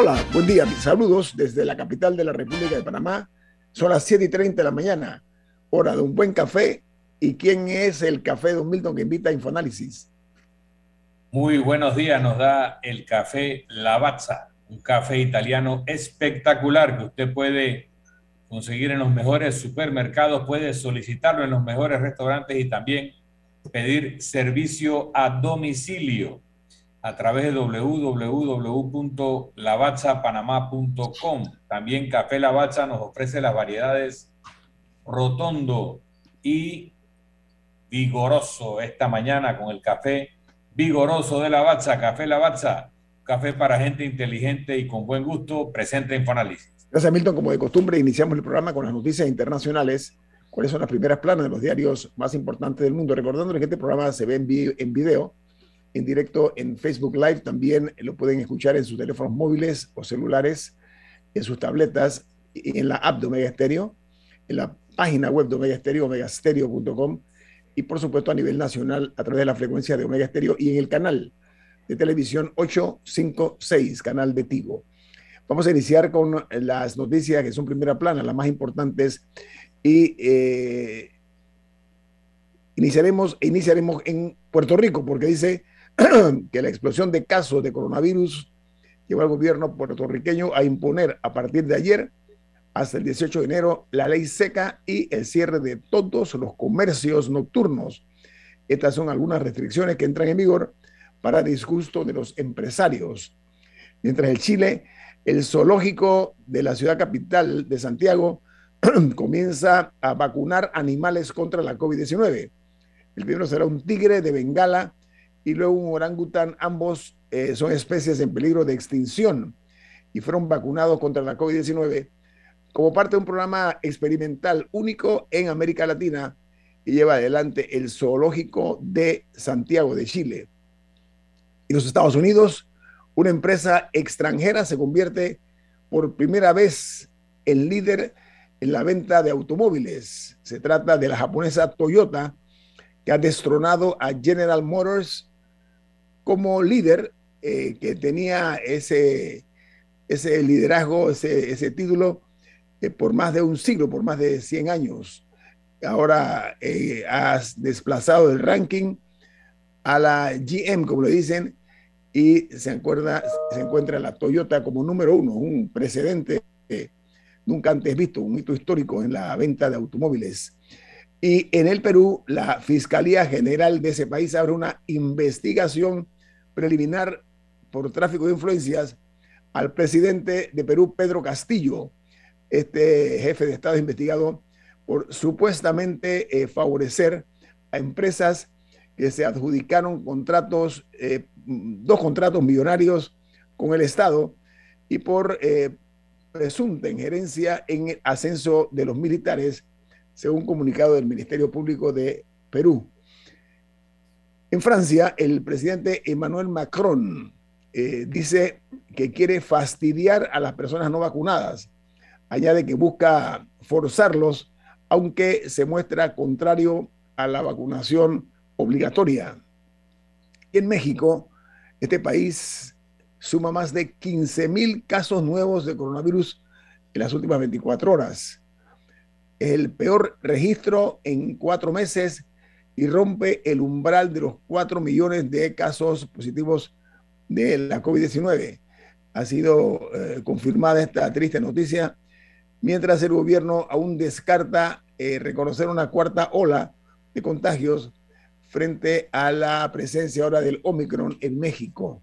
Hola, buen día, mis saludos desde la capital de la República de Panamá. Son las 7 y 30 de la mañana, hora de un buen café. ¿Y quién es el café Don Milton que invita a Infoanálisis? Muy buenos días, nos da el café Lavazza, un café italiano espectacular que usted puede conseguir en los mejores supermercados, puede solicitarlo en los mejores restaurantes y también pedir servicio a domicilio a través de www.lavazzapanamá.com. También Café Lavazza nos ofrece las variedades Rotondo y Vigoroso esta mañana con el café Vigoroso de Lavazza, Café Lavazza, café para gente inteligente y con buen gusto, presente Infoanálisis. Gracias, Milton. Como de costumbre, iniciamos el programa con las noticias internacionales. ¿Cuáles son las primeras planas de los diarios más importantes del mundo? Recordándoles que este programa se ve en, en video en directo en Facebook Live. También lo pueden escuchar en sus teléfonos móviles o celulares, en sus tabletas, y en la app de Omega Stereo, en la página web de Omega Stereo, omegastereo.com, y por supuesto a nivel nacional a través de la frecuencia de Omega Stereo y en el canal de televisión 856, canal de Tigo. Vamos a iniciar con las noticias que son primera plana, las más importantes, y eh, iniciaremos, iniciaremos en Puerto Rico, porque dice que la explosión de casos de coronavirus llevó al gobierno puertorriqueño a imponer a partir de ayer hasta el 18 de enero la ley seca y el cierre de todos los comercios nocturnos. Estas son algunas restricciones que entran en vigor para disgusto de los empresarios. Mientras el Chile, el zoológico de la ciudad capital de Santiago comienza a vacunar animales contra la COVID-19. El primero será un tigre de Bengala y luego un orangután. Ambos eh, son especies en peligro de extinción y fueron vacunados contra la COVID-19 como parte de un programa experimental único en América Latina y lleva adelante el Zoológico de Santiago de Chile. Y los Estados Unidos, una empresa extranjera se convierte por primera vez en líder en la venta de automóviles. Se trata de la japonesa Toyota, que ha destronado a General Motors como líder eh, que tenía ese, ese liderazgo, ese, ese título eh, por más de un siglo, por más de 100 años. Ahora eh, has desplazado el ranking a la GM, como le dicen, y se, acuerda, se encuentra la Toyota como número uno, un precedente nunca antes visto, un hito histórico en la venta de automóviles. Y en el Perú, la Fiscalía General de ese país abre una investigación preliminar por tráfico de influencias al presidente de Perú, Pedro Castillo, este jefe de Estado investigado por supuestamente eh, favorecer a empresas que se adjudicaron contratos, eh, dos contratos millonarios con el Estado y por eh, presunta injerencia en el ascenso de los militares, según comunicado del Ministerio Público de Perú. En Francia, el presidente Emmanuel Macron eh, dice que quiere fastidiar a las personas no vacunadas, allá de que busca forzarlos, aunque se muestra contrario a la vacunación obligatoria. en México, este país suma más de 15 mil casos nuevos de coronavirus en las últimas 24 horas. El peor registro en cuatro meses y rompe el umbral de los 4 millones de casos positivos de la COVID-19. Ha sido eh, confirmada esta triste noticia, mientras el gobierno aún descarta eh, reconocer una cuarta ola de contagios frente a la presencia ahora del Omicron en México.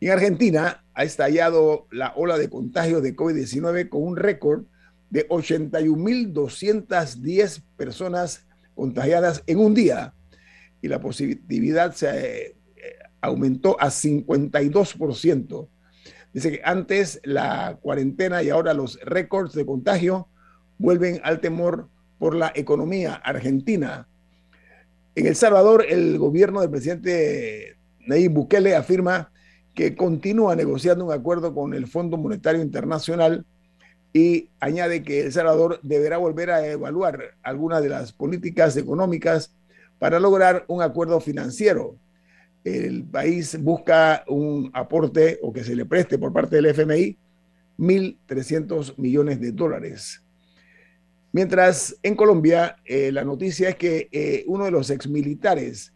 En Argentina ha estallado la ola de contagios de COVID-19 con un récord de 81.210 personas contagiadas en un día y la positividad se eh, aumentó a 52%. Dice que antes la cuarentena y ahora los récords de contagio vuelven al temor por la economía argentina. En El Salvador, el gobierno del presidente Nayib Bukele afirma que continúa negociando un acuerdo con el Fondo Monetario Internacional y añade que El Salvador deberá volver a evaluar algunas de las políticas económicas para lograr un acuerdo financiero. El país busca un aporte o que se le preste por parte del FMI 1.300 millones de dólares. Mientras en Colombia, eh, la noticia es que eh, uno de los exmilitares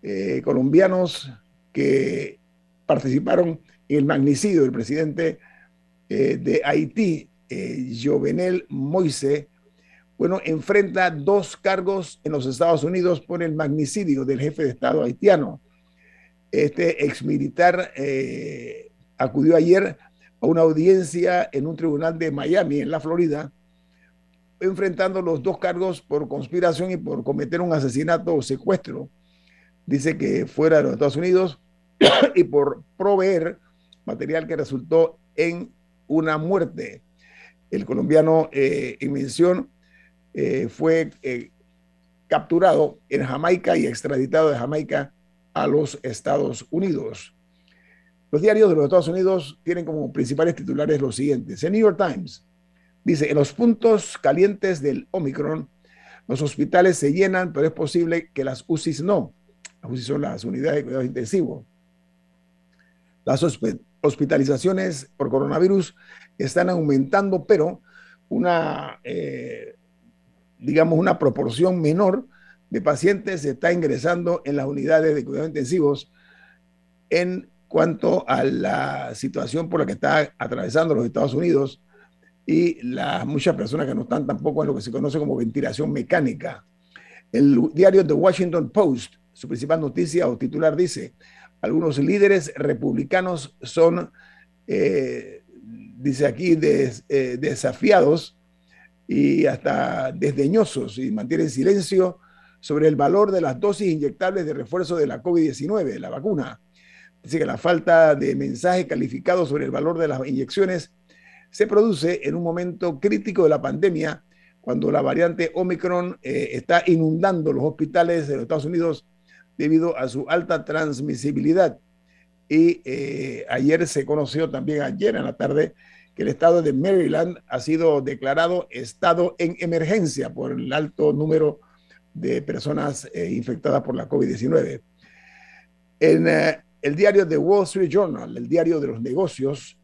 eh, colombianos que participaron en el magnicidio del presidente de Haití, Jovenel Moise, bueno, enfrenta dos cargos en los Estados Unidos por el magnicidio del jefe de Estado haitiano. Este exmilitar acudió ayer a una audiencia en un tribunal de Miami, en la Florida, enfrentando los dos cargos por conspiración y por cometer un asesinato o secuestro. Dice que fuera de los Estados Unidos y por proveer material que resultó en una muerte. El colombiano eh, en mención eh, fue eh, capturado en Jamaica y extraditado de Jamaica a los Estados Unidos. Los diarios de los Estados Unidos tienen como principales titulares los siguientes. El New York Times Dice, en los puntos calientes del Omicron, los hospitales se llenan, pero es posible que las UCIs no. Las UCIs son las unidades de cuidados intensivos. Las hospitalizaciones por coronavirus están aumentando, pero una, eh, digamos, una proporción menor de pacientes está ingresando en las unidades de cuidados intensivos en cuanto a la situación por la que está atravesando los Estados Unidos y las muchas personas que no están tampoco en lo que se conoce como ventilación mecánica. El diario The Washington Post, su principal noticia o titular dice, algunos líderes republicanos son, eh, dice aquí, eh, desafiados y hasta desdeñosos y mantienen silencio sobre el valor de las dosis inyectables de refuerzo de la COVID-19, la vacuna. Dice que la falta de mensaje calificado sobre el valor de las inyecciones se produce en un momento crítico de la pandemia, cuando la variante Omicron eh, está inundando los hospitales de los Estados Unidos debido a su alta transmisibilidad. Y eh, ayer se conoció también, ayer en la tarde, que el estado de Maryland ha sido declarado estado en emergencia por el alto número de personas eh, infectadas por la COVID-19. En el diario The Wall Street Journal, el diario de los negocios,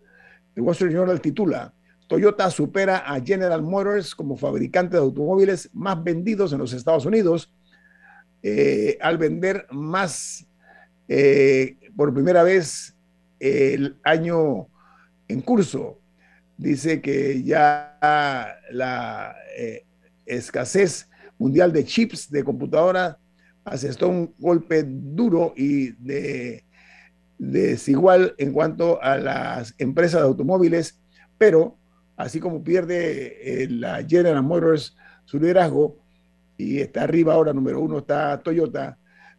el Wall Street Journal titula, Toyota supera a General Motors como fabricante de automóviles más vendidos en los Estados Unidos eh, al vender más eh, por primera vez el año en curso. Dice que ya la eh, escasez mundial de chips de computadora asestó un golpe duro y de desigual en cuanto a las empresas de automóviles, pero así como pierde eh, la General Motors su liderazgo y está arriba ahora, número uno está Toyota,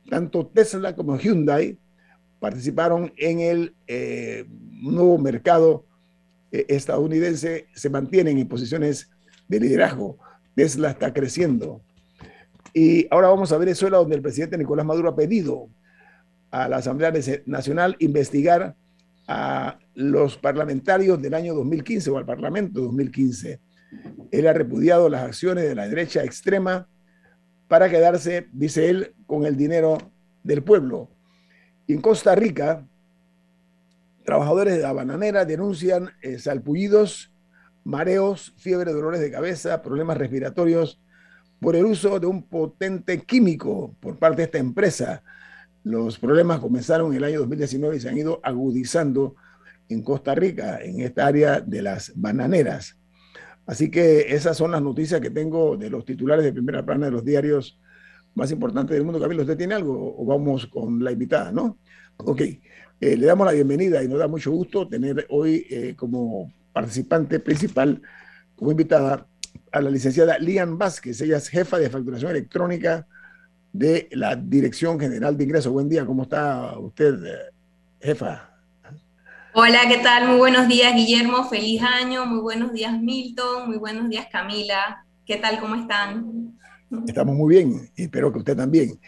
tanto Tesla como Hyundai participaron en el eh, nuevo mercado estadounidense, se mantienen en posiciones de liderazgo. Tesla está creciendo. Y ahora vamos a Venezuela, donde el presidente Nicolás Maduro ha pedido a la Asamblea Nacional investigar a los parlamentarios del año 2015 o al Parlamento 2015. Él ha repudiado las acciones de la derecha extrema para quedarse, dice él, con el dinero del pueblo. En Costa Rica Trabajadores de la bananera denuncian eh, salpullidos, mareos, fiebre, dolores de cabeza, problemas respiratorios por el uso de un potente químico por parte de esta empresa. Los problemas comenzaron en el año 2019 y se han ido agudizando en Costa Rica, en esta área de las bananeras. Así que esas son las noticias que tengo de los titulares de primera plana de los diarios más importantes del mundo. Camilo, ¿usted tiene algo o vamos con la invitada, no? Ok, eh, le damos la bienvenida y nos da mucho gusto tener hoy eh, como participante principal, como invitada, a la licenciada Lian Vázquez. Ella es jefa de facturación electrónica de la Dirección General de Ingresos. Buen día, ¿cómo está usted, eh, jefa? Hola, ¿qué tal? Muy buenos días, Guillermo. Feliz año. Muy buenos días, Milton. Muy buenos días, Camila. ¿Qué tal? ¿Cómo están? Estamos muy bien espero que usted también.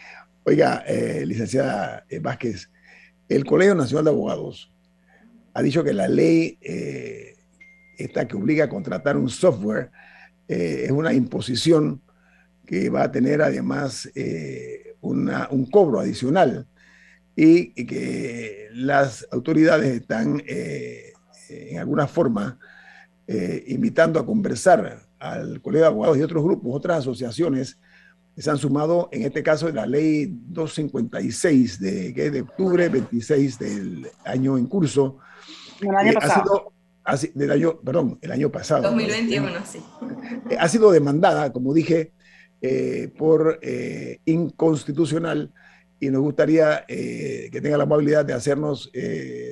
Oiga, eh, licenciada Vázquez, el Colegio Nacional de Abogados ha dicho que la ley eh, esta que obliga a contratar un software es una imposición que va a tener además un cobro adicional y, que las autoridades están en alguna forma invitando a conversar al Colegio de Abogados y otros grupos, otras asociaciones se han sumado, en este caso, la ley 256 de, de octubre 26 del año en curso. El año eh, pasado. Ha sido, del año, perdón, el año pasado. 2021, sí. Eh, ha sido demandada, como dije, eh, por inconstitucional y nos gustaría que tenga la amabilidad de hacernos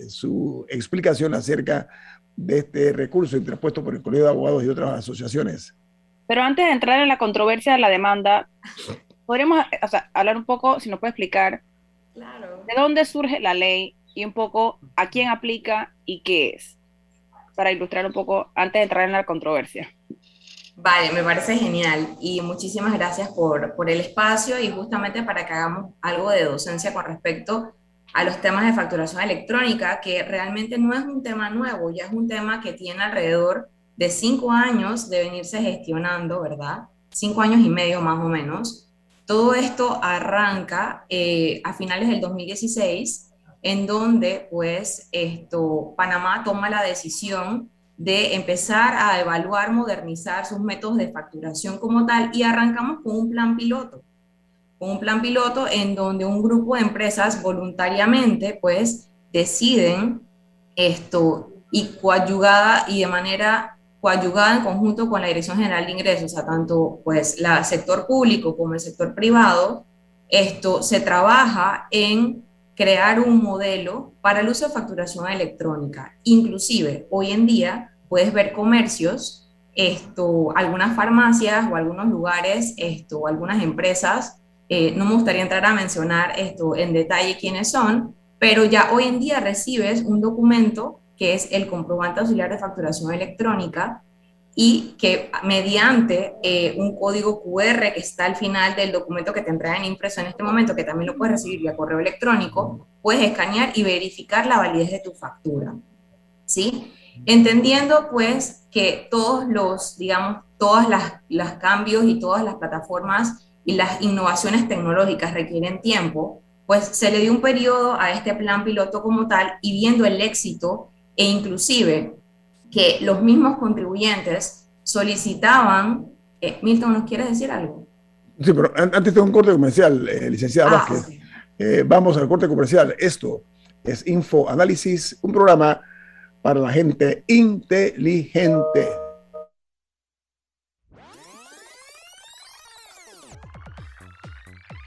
su explicación acerca de este recurso interpuesto por el Colegio de Abogados y otras asociaciones. Pero antes de entrar en la controversia de la demanda, podríamos hablar un poco, si nos puede explicar, de dónde surge la ley y un poco a quién aplica y qué es, para ilustrar un poco antes de entrar en la controversia. Vale, me parece genial. Y muchísimas gracias por, por el espacio y justamente para que hagamos algo de docencia con respecto a los temas de facturación electrónica, que realmente no es un tema nuevo, ya es un tema que tiene alrededor de cinco años de venirse gestionando, ¿verdad? Cinco años y medio más o menos. Todo esto arranca eh, a finales del 2016, en donde pues esto, Panamá toma la decisión de empezar a evaluar, modernizar sus métodos de facturación como tal y arrancamos con un plan piloto un plan piloto en donde un grupo de empresas voluntariamente pues deciden esto y coayugada y de manera coayugada en conjunto con la Dirección General de Ingresos, o sea, tanto pues el sector público como el sector privado, esto se trabaja en crear un modelo para el uso de facturación electrónica. Inclusive, hoy en día puedes ver comercios, esto, algunas farmacias o algunos lugares, esto, algunas empresas eh, no me gustaría entrar a mencionar esto en detalle quiénes son, pero ya hoy en día recibes un documento que es el comprobante auxiliar de facturación electrónica y que mediante eh, un código QR que está al final del documento que te entregan impreso en este momento, que también lo puedes recibir vía correo electrónico, puedes escanear y verificar la validez de tu factura. ¿Sí? Entendiendo pues que todos los, digamos, todas las, las cambios y todas las plataformas y las innovaciones tecnológicas requieren tiempo, pues se le dio un periodo a este plan piloto como tal y viendo el éxito e inclusive que los mismos contribuyentes solicitaban, eh, Milton, ¿nos quieres decir algo? Sí, pero antes de un corte comercial, eh, licenciada ah, Vázquez, eh, vamos al corte comercial. Esto es Info Análisis, un programa para la gente inteligente.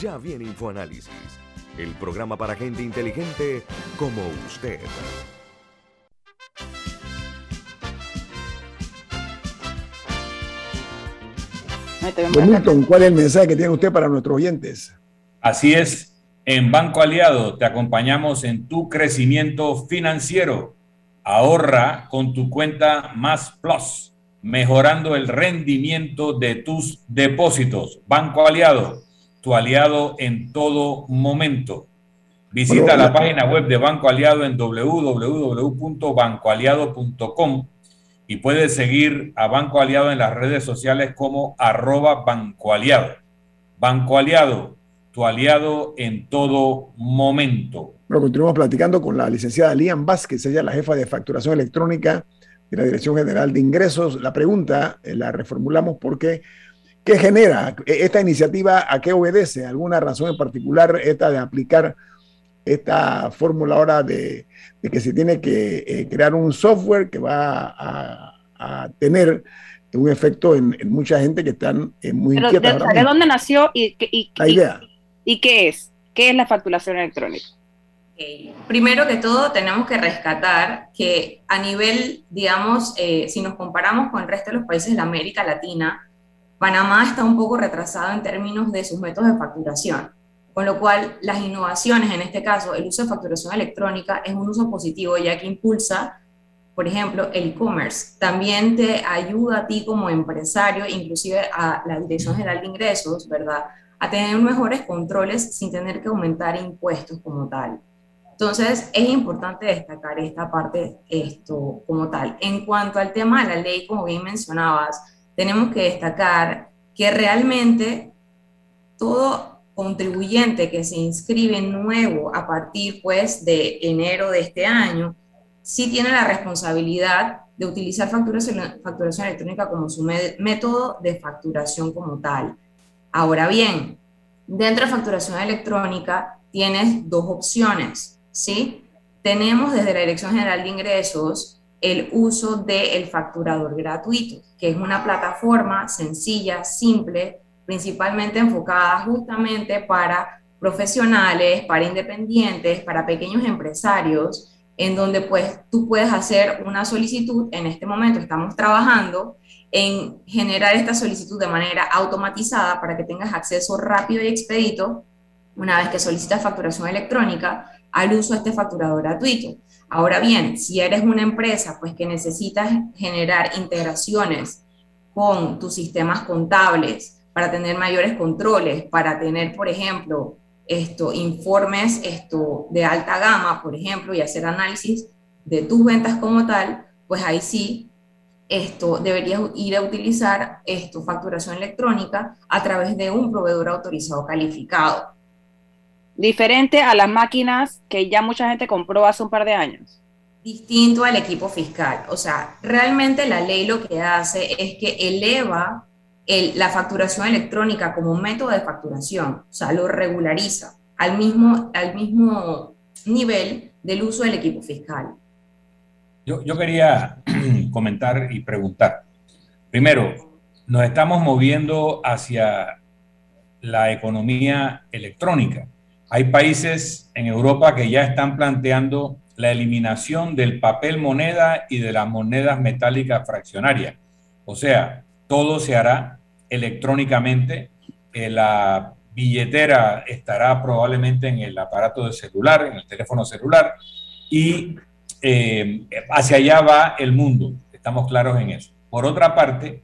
Ya viene InfoAnálisis, el programa para gente inteligente como usted. Milton, ¿cuál es el mensaje que tiene usted para nuestros oyentes? Así es. En Banco Aliado te acompañamos en tu crecimiento financiero. Ahorra con tu cuenta Más Plus, mejorando el rendimiento de tus depósitos. Banco Aliado, tu aliado en todo momento. Visita la página web de Banco Aliado en www.bancoaliado.com y puedes seguir a Banco Aliado en las redes sociales como arroba Banco Aliado. Banco Aliado, tu aliado en todo momento. Bueno, continuamos platicando con la licenciada Lian Vázquez, ella es la jefa de facturación electrónica de la Dirección General de Ingresos. La pregunta eh, la reformulamos porque ¿qué genera esta iniciativa? ¿A qué obedece? ¿Alguna razón en particular esta de aplicar esta fórmula ahora de, que se tiene que eh, crear un software que va a, tener un efecto en, mucha gente que están eh, muy Pero ¿De, dónde nació y, y, la idea? Y, qué es? ¿Qué es la facturación electrónica? Primero que todo, tenemos que rescatar que a nivel, digamos, eh, si nos comparamos con el resto de los países de América Latina, Panamá está un poco retrasado en términos de sus métodos de facturación. Con lo cual, las innovaciones, en este caso, el uso de facturación electrónica es un uso positivo, ya que impulsa, por ejemplo, el e-commerce. También te ayuda a ti como empresario, inclusive a la Dirección General de Ingresos, ¿verdad? A tener mejores controles sin tener que aumentar impuestos como tal. Entonces, es importante destacar esta parte esto como tal. En cuanto al tema de la ley, como bien mencionabas, tenemos que destacar que realmente todo contribuyente que se inscribe nuevo a partir pues de enero de este año, sí tiene la responsabilidad de utilizar facturación, electrónica como su método de facturación como tal. Ahora bien, dentro de facturación electrónica tienes dos opciones, ¿sí? Tenemos desde la Dirección General de Ingresos el uso del facturador gratuito, que es una plataforma sencilla, simple, principalmente enfocada justamente para profesionales, para independientes, para pequeños empresarios, en donde pues tú puedes hacer una solicitud. En este momento estamos trabajando en generar esta solicitud de manera automatizada para que tengas acceso rápido y expedito una vez que solicitas facturación electrónica al uso de este facturador gratuito. Ahora bien, si eres una empresa pues que necesitas generar integraciones con tus sistemas contables, para tener mayores controles, para tener, por ejemplo, esto, informes esto, de alta gama, por ejemplo, y hacer análisis de tus ventas como tal, pues ahí sí esto deberías ir a utilizar esto, facturación electrónica a través de un proveedor autorizado calificado. Diferente a las máquinas que ya mucha gente compró hace un par de años. Distinto al equipo fiscal. O sea, realmente la ley lo que hace es que eleva la facturación electrónica como método de facturación, o sea, lo regulariza al mismo, al mismo nivel del uso del equipo fiscal. Yo, yo quería comentar y preguntar. Primero, nos estamos moviendo hacia la economía electrónica. Hay países en Europa que ya están planteando la eliminación del papel moneda y de las monedas metálicas fraccionarias. O sea, todo se hará electrónicamente. Eh, la billetera estará probablemente en el aparato de celular, en el teléfono celular, y eh, hacia allá va el mundo. Estamos claros en eso. Por otra parte,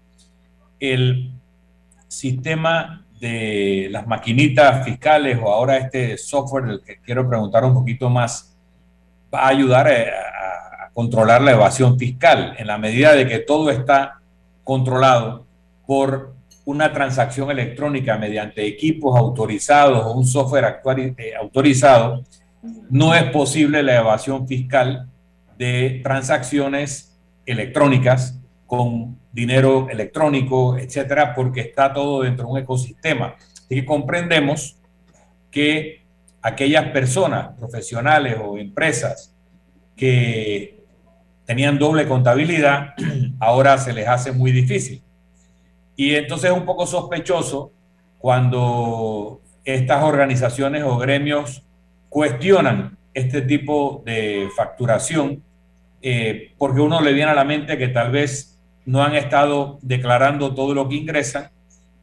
el sistema de las maquinitas fiscales o ahora este software del que quiero preguntar un poquito más va a ayudar a, a controlar la evasión fiscal en la medida de que todo está controlado por una transacción electrónica mediante equipos autorizados o un software eh, autorizado, no es posible la evasión fiscal de transacciones electrónicas con dinero electrónico, etcétera, porque está todo dentro de un ecosistema. Y comprendemos que aquellas personas, profesionales o empresas que tenían doble contabilidad, ahora se les hace muy difícil. Y entonces es un poco sospechoso cuando estas organizaciones o gremios cuestionan este tipo de facturación, eh, porque uno le viene a la mente que tal vez no han estado declarando todo lo que ingresan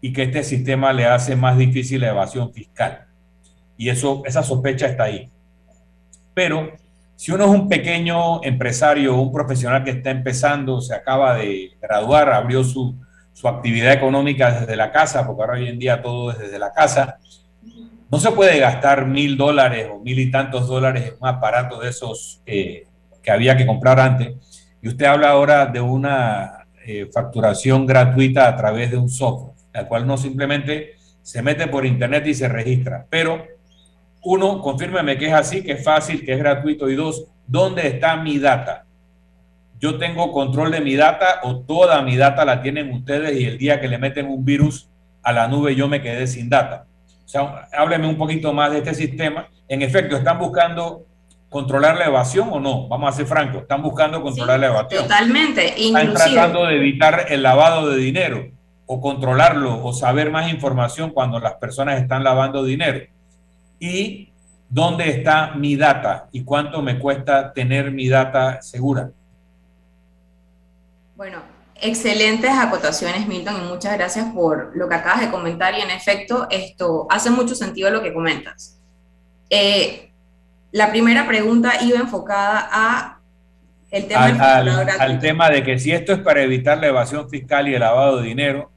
y que este sistema le hace más difícil la evasión fiscal. Y eso, esa sospecha está ahí. Pero si uno es un pequeño empresario, un profesional que está empezando, se acaba de graduar, abrió su, su actividad económica desde la casa, porque ahora hoy en día todo es desde la casa, no se puede gastar mil dólares o mil y tantos dólares en un aparato de esos eh, que había que comprar antes. Y usted habla ahora de una eh, facturación gratuita a través de un software, al cual no simplemente se mete por internet y se registra. Pero uno, confírmeme que es así, que es fácil, que es gratuito. Y dos, ¿dónde está mi data? Yo tengo control de mi data o toda mi data la tienen ustedes y el día que le meten un virus a la nube yo me quedé sin data. O sea, hábleme un poquito más de este sistema. En efecto, ¿están buscando controlar la evasión o no? Vamos a ser francos, ¿están buscando controlar la evasión? Totalmente. Están tratando de evitar el lavado de dinero o controlarlo o saber más información cuando las personas están lavando dinero. ¿Y dónde está mi data y cuánto me cuesta tener mi data segura? Bueno, Excelentes acotaciones, Milton, y muchas gracias por lo que acabas de comentar. Y en efecto, esto hace mucho sentido lo que comentas. Eh, la primera pregunta iba enfocada a el tema al, tema de que si esto es para evitar la evasión fiscal y el lavado de dinero.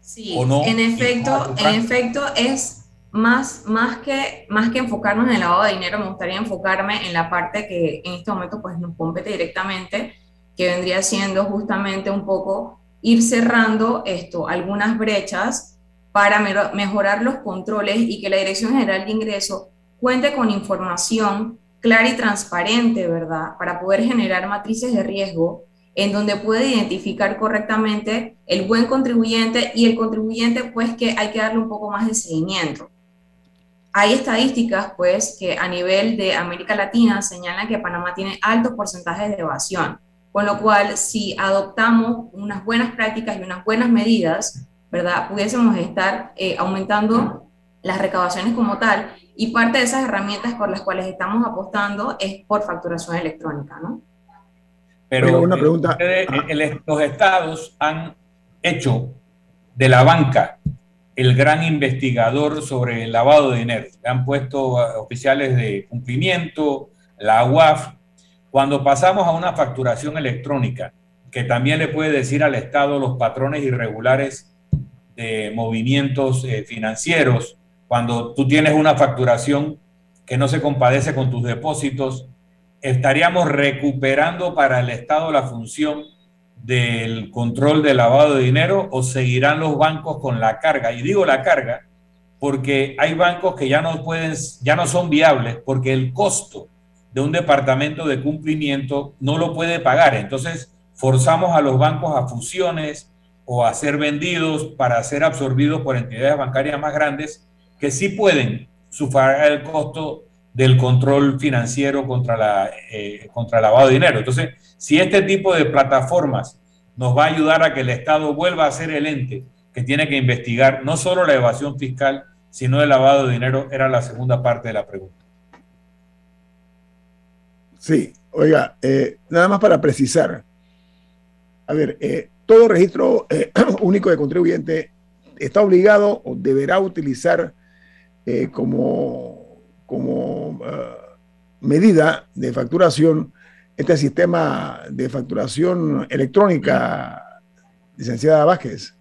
Sí, o no, en efecto, en efecto es más, más, que, más que enfocarnos en el lavado de dinero, me gustaría enfocarme en la parte que en este momento pues, nos compete directamente que vendría siendo justamente un poco ir cerrando esto, algunas brechas para mejorar los controles y que la Dirección General de Ingreso cuente con información clara y transparente, ¿verdad? Para poder generar matrices de riesgo en donde puede identificar correctamente el buen contribuyente y el contribuyente, pues que hay que darle un poco más de seguimiento. Hay estadísticas, pues, que a nivel de América Latina señalan que Panamá tiene altos porcentajes de evasión. Con lo cual, si adoptamos unas buenas prácticas y unas buenas medidas, ¿verdad? Pudiésemos estar eh, aumentando las recaudaciones como tal y parte de esas herramientas por las cuales estamos apostando es por facturación electrónica, ¿no? Pero una pregunta. los estados han hecho de la banca el gran investigador sobre el lavado de dinero. Han puesto oficiales de cumplimiento, la UAF, cuando pasamos a una facturación electrónica, que también le puede decir al Estado los patrones irregulares de movimientos eh, financieros, cuando tú tienes una facturación que no se compadece con tus depósitos, estaríamos recuperando para el Estado la función del control del lavado de dinero o seguirán los bancos con la carga. Y digo la carga porque hay bancos que ya no pueden, ya no son viables porque el costo de un departamento de cumplimiento no lo puede pagar. Entonces, forzamos a los bancos a fusiones o a ser vendidos para ser absorbidos por entidades bancarias más grandes que sí pueden sufragar el costo del control financiero contra, la, eh, contra el lavado de dinero. Entonces, si este tipo de plataformas nos va a ayudar a que el Estado vuelva a ser el ente que tiene que investigar no solo la evasión fiscal, sino el lavado de dinero, era la segunda parte de la pregunta. Sí, oiga, eh, nada más para precisar. A ver, eh, todo registro único de contribuyente está obligado o deberá utilizar como, como medida de facturación este sistema de facturación electrónica, licenciada Vázquez.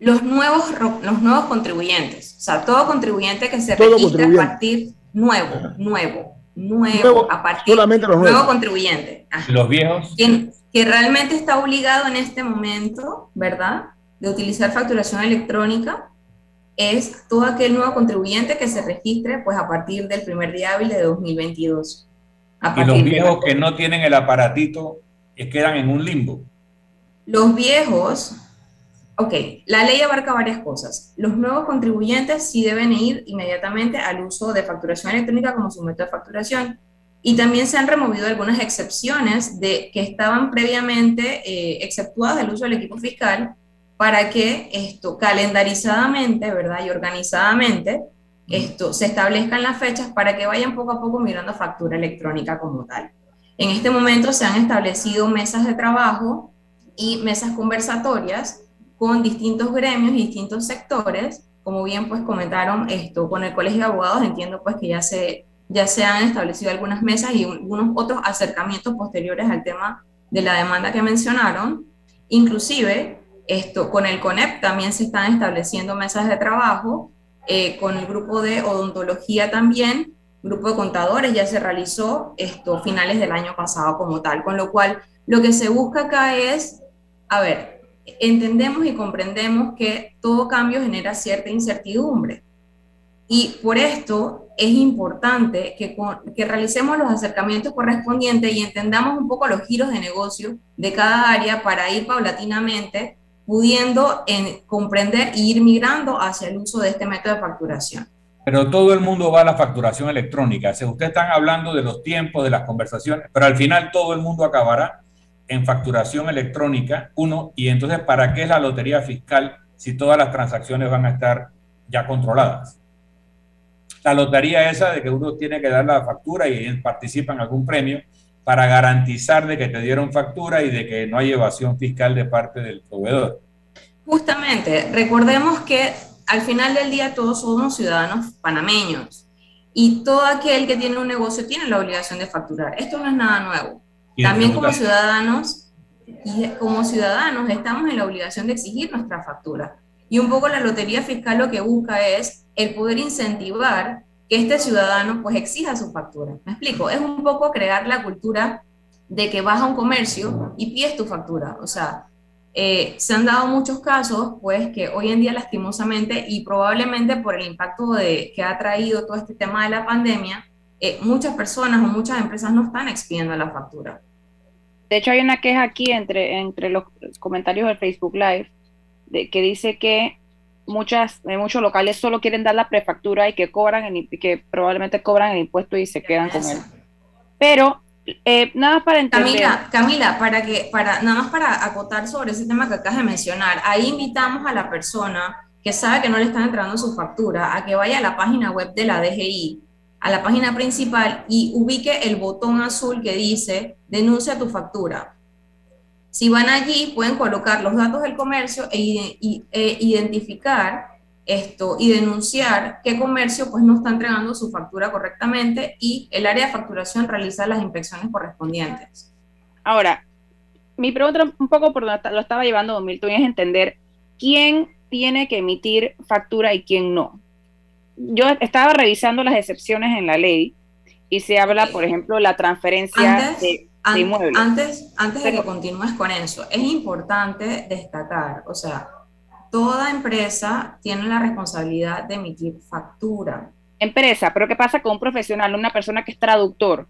Los nuevos, los nuevos contribuyentes, o sea, todo contribuyente que se registre a partir nuevo, nuevo, nuevo, a partir solamente los nuevo contribuyente. Los viejos. que realmente está obligado en este momento, ¿verdad? De utilizar facturación electrónica es todo aquel nuevo contribuyente que se registre pues a partir del primer día hábil de 2022. y los viejos que no tienen el aparatito quedan en un limbo. Los viejos, ok, la ley abarca varias cosas. Los nuevos contribuyentes sí deben ir inmediatamente al uso de facturación electrónica como su método de facturación. Y también se han removido algunas excepciones de, que estaban previamente eh, exceptuadas del uso del equipo fiscal para que esto calendarizadamente, ¿verdad? Y organizadamente, esto se establezcan las fechas para que vayan poco a poco mirando factura electrónica como tal. En este momento se han establecido mesas de trabajo y mesas conversatorias con distintos gremios y distintos sectores, como bien pues comentaron esto con el Colegio de Abogados, entiendo pues que ya se, ya se han establecido algunas mesas y algunos otros acercamientos posteriores al tema de la demanda que mencionaron, inclusive esto, con el CONEP también se están estableciendo mesas de trabajo, eh, con el grupo de odontología también, grupo de contadores ya se realizó esto finales del año pasado como tal, con lo cual lo que se busca acá es, a ver, entendemos y comprendemos que todo cambio genera cierta incertidumbre. Y por esto es importante que, que, realicemos los acercamientos correspondientes y entendamos un poco los giros de negocio de cada área para ir paulatinamente pudiendo en, comprender e ir migrando hacia el uso de este método de facturación. Pero todo el mundo va a la facturación electrónica. Si ustedes están hablando de los tiempos, de las conversaciones, pero al final todo el mundo acabará en facturación electrónica, uno, y entonces, ¿para qué es la lotería fiscal si todas las transacciones van a estar ya controladas? La lotería esa de que uno tiene que dar la factura y participa en algún premio, para garantizar de que te dieron factura y de que no hay evasión fiscal de parte del proveedor. Justamente, recordemos que al final del día todos somos ciudadanos panameños y todo aquel que tiene un negocio tiene la obligación de facturar. Esto no es nada nuevo. También como ciudadanos y como ciudadanos estamos en la obligación de exigir nuestra factura. Y un poco la lotería fiscal lo que busca es el poder incentivar que este ciudadano pues exija su factura. ¿Me explico? Es un poco crear la cultura de que vas a un comercio y pides tu factura. O sea, eh, se han dado muchos casos, pues, que hoy en día lastimosamente y probablemente por el impacto de, que ha traído todo este tema de la pandemia, eh, muchas personas o muchas empresas no están expidiendo la factura. De hecho, hay una queja aquí entre, entre los comentarios del Facebook Live de, que dice que muchas, muchos locales solo quieren dar la prefactura y que cobran el, que probablemente cobran el impuesto y se quedan con él. Pero eh, nada para entender. Camila, Camila, para que, para, nada más para acotar sobre ese tema que acabas de mencionar, ahí invitamos a la persona que sabe que no le están entrando su factura a que vaya a la página web de la DGI, a la página principal y ubique el botón azul que dice denuncia tu factura si van allí, pueden colocar los datos del comercio e, e, identificar esto y denunciar qué comercio pues no está entregando su factura correctamente y el área de facturación realiza las inspecciones correspondientes. Ahora, mi pregunta un poco por donde lo estaba llevando Don Milton es entender quién tiene que emitir factura y quién no. Yo estaba revisando las excepciones en la ley y se habla, por ejemplo, la transferencia de antes, antes de que continúes con eso, es importante destacar, o sea, toda empresa tiene la responsabilidad de emitir factura. Empresa, pero ¿qué pasa con un profesional, una persona que es traductor?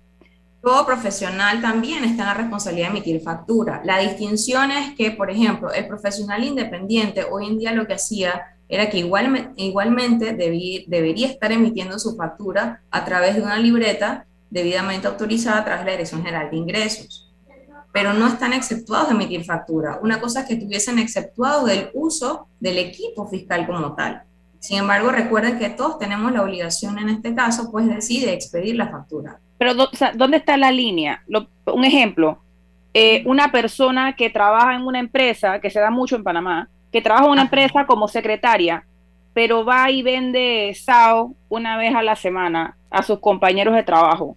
Todo profesional también está en la responsabilidad de emitir factura. La distinción es que, por ejemplo, el profesional independiente hoy en día lo que hacía era que igualmente debería estar emitiendo su factura a través de una libreta debidamente autorizada a través de la Dirección General de Ingresos, pero no están exceptuados de emitir factura. Una cosa es que estuviesen exceptuados del uso del equipo fiscal como tal. Sin embargo, recuerden que todos tenemos la obligación en este caso, pues decide expedir la factura. Pero, ¿dónde está la línea? un ejemplo, eh, una persona que trabaja en una empresa, que se da mucho en Panamá, que trabaja en una empresa como secretaria, pero va y vende SAO una vez a la semana a sus compañeros de trabajo.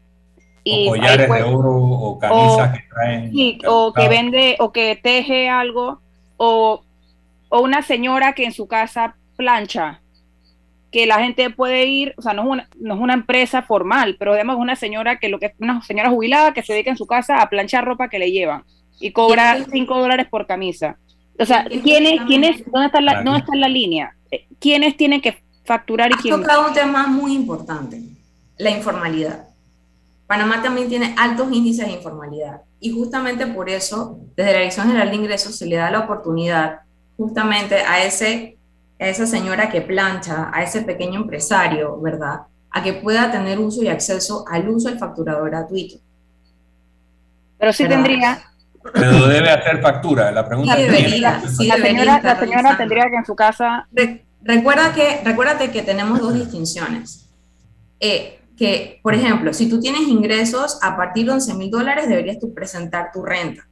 Y o collares de oro o camisas que traen. Sí, o que vende o que teje algo o, o, una señora que en su casa plancha, que la gente puede ir, o sea, no es una, no es una empresa formal, pero además es una señora que lo que es una señora jubilada que se dedica en su casa a planchar ropa que le llevan y cobra 5 dólares por camisa. O sea, ¿quién es, quién es, dónde está la, dónde está la línea? quiénes tienen que facturar y quién. tocado un tema muy importante, la informalidad. Panamá también tiene altos índices de informalidad. Y justamente por eso, desde la Dirección General de Ingresos se le da la oportunidad justamente a, ese, a esa señora que plancha, a ese pequeño empresario, ¿verdad? A que pueda tener uso y acceso al uso del facturador gratuito. Pero sí tendría, pero debe hacer factura. La pregunta sí, debería, sí, la, señora, la señora tendría que en su casa. recuerda que, recuérdate que tenemos dos distinciones. Eh, que, por ejemplo, si tú tienes ingresos a partir de 11 mil dólares, deberías tú presentar tu renta,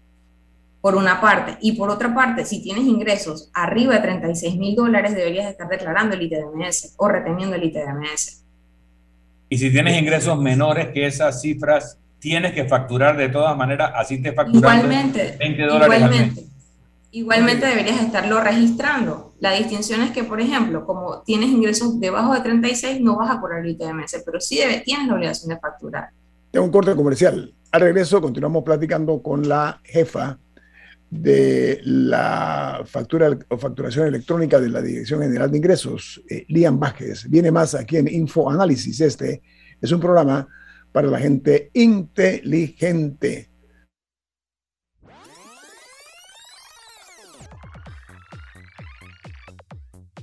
por una parte. Y por otra parte, si tienes ingresos arriba de 36 mil dólares, deberías estar declarando el ITDMS o reteniendo el ITDMS. Y si tienes ingresos menores que esas cifras tienes que facturar de todas maneras, así te facturas igualmente, 20 dólares igualmente, Igualmente deberías estarlo registrando. La distinción es que, por ejemplo, como tienes ingresos debajo de 36, no vas a cobrar el ITMS, pero sí debe, tienes la obligación de facturar. Tengo un corte comercial. Al regreso continuamos platicando con la jefa de la factura o facturación electrónica de la Dirección General de Ingresos, eh, Lian Vázquez. Viene más aquí en Info Análisis. Este es un programa para la gente inteligente.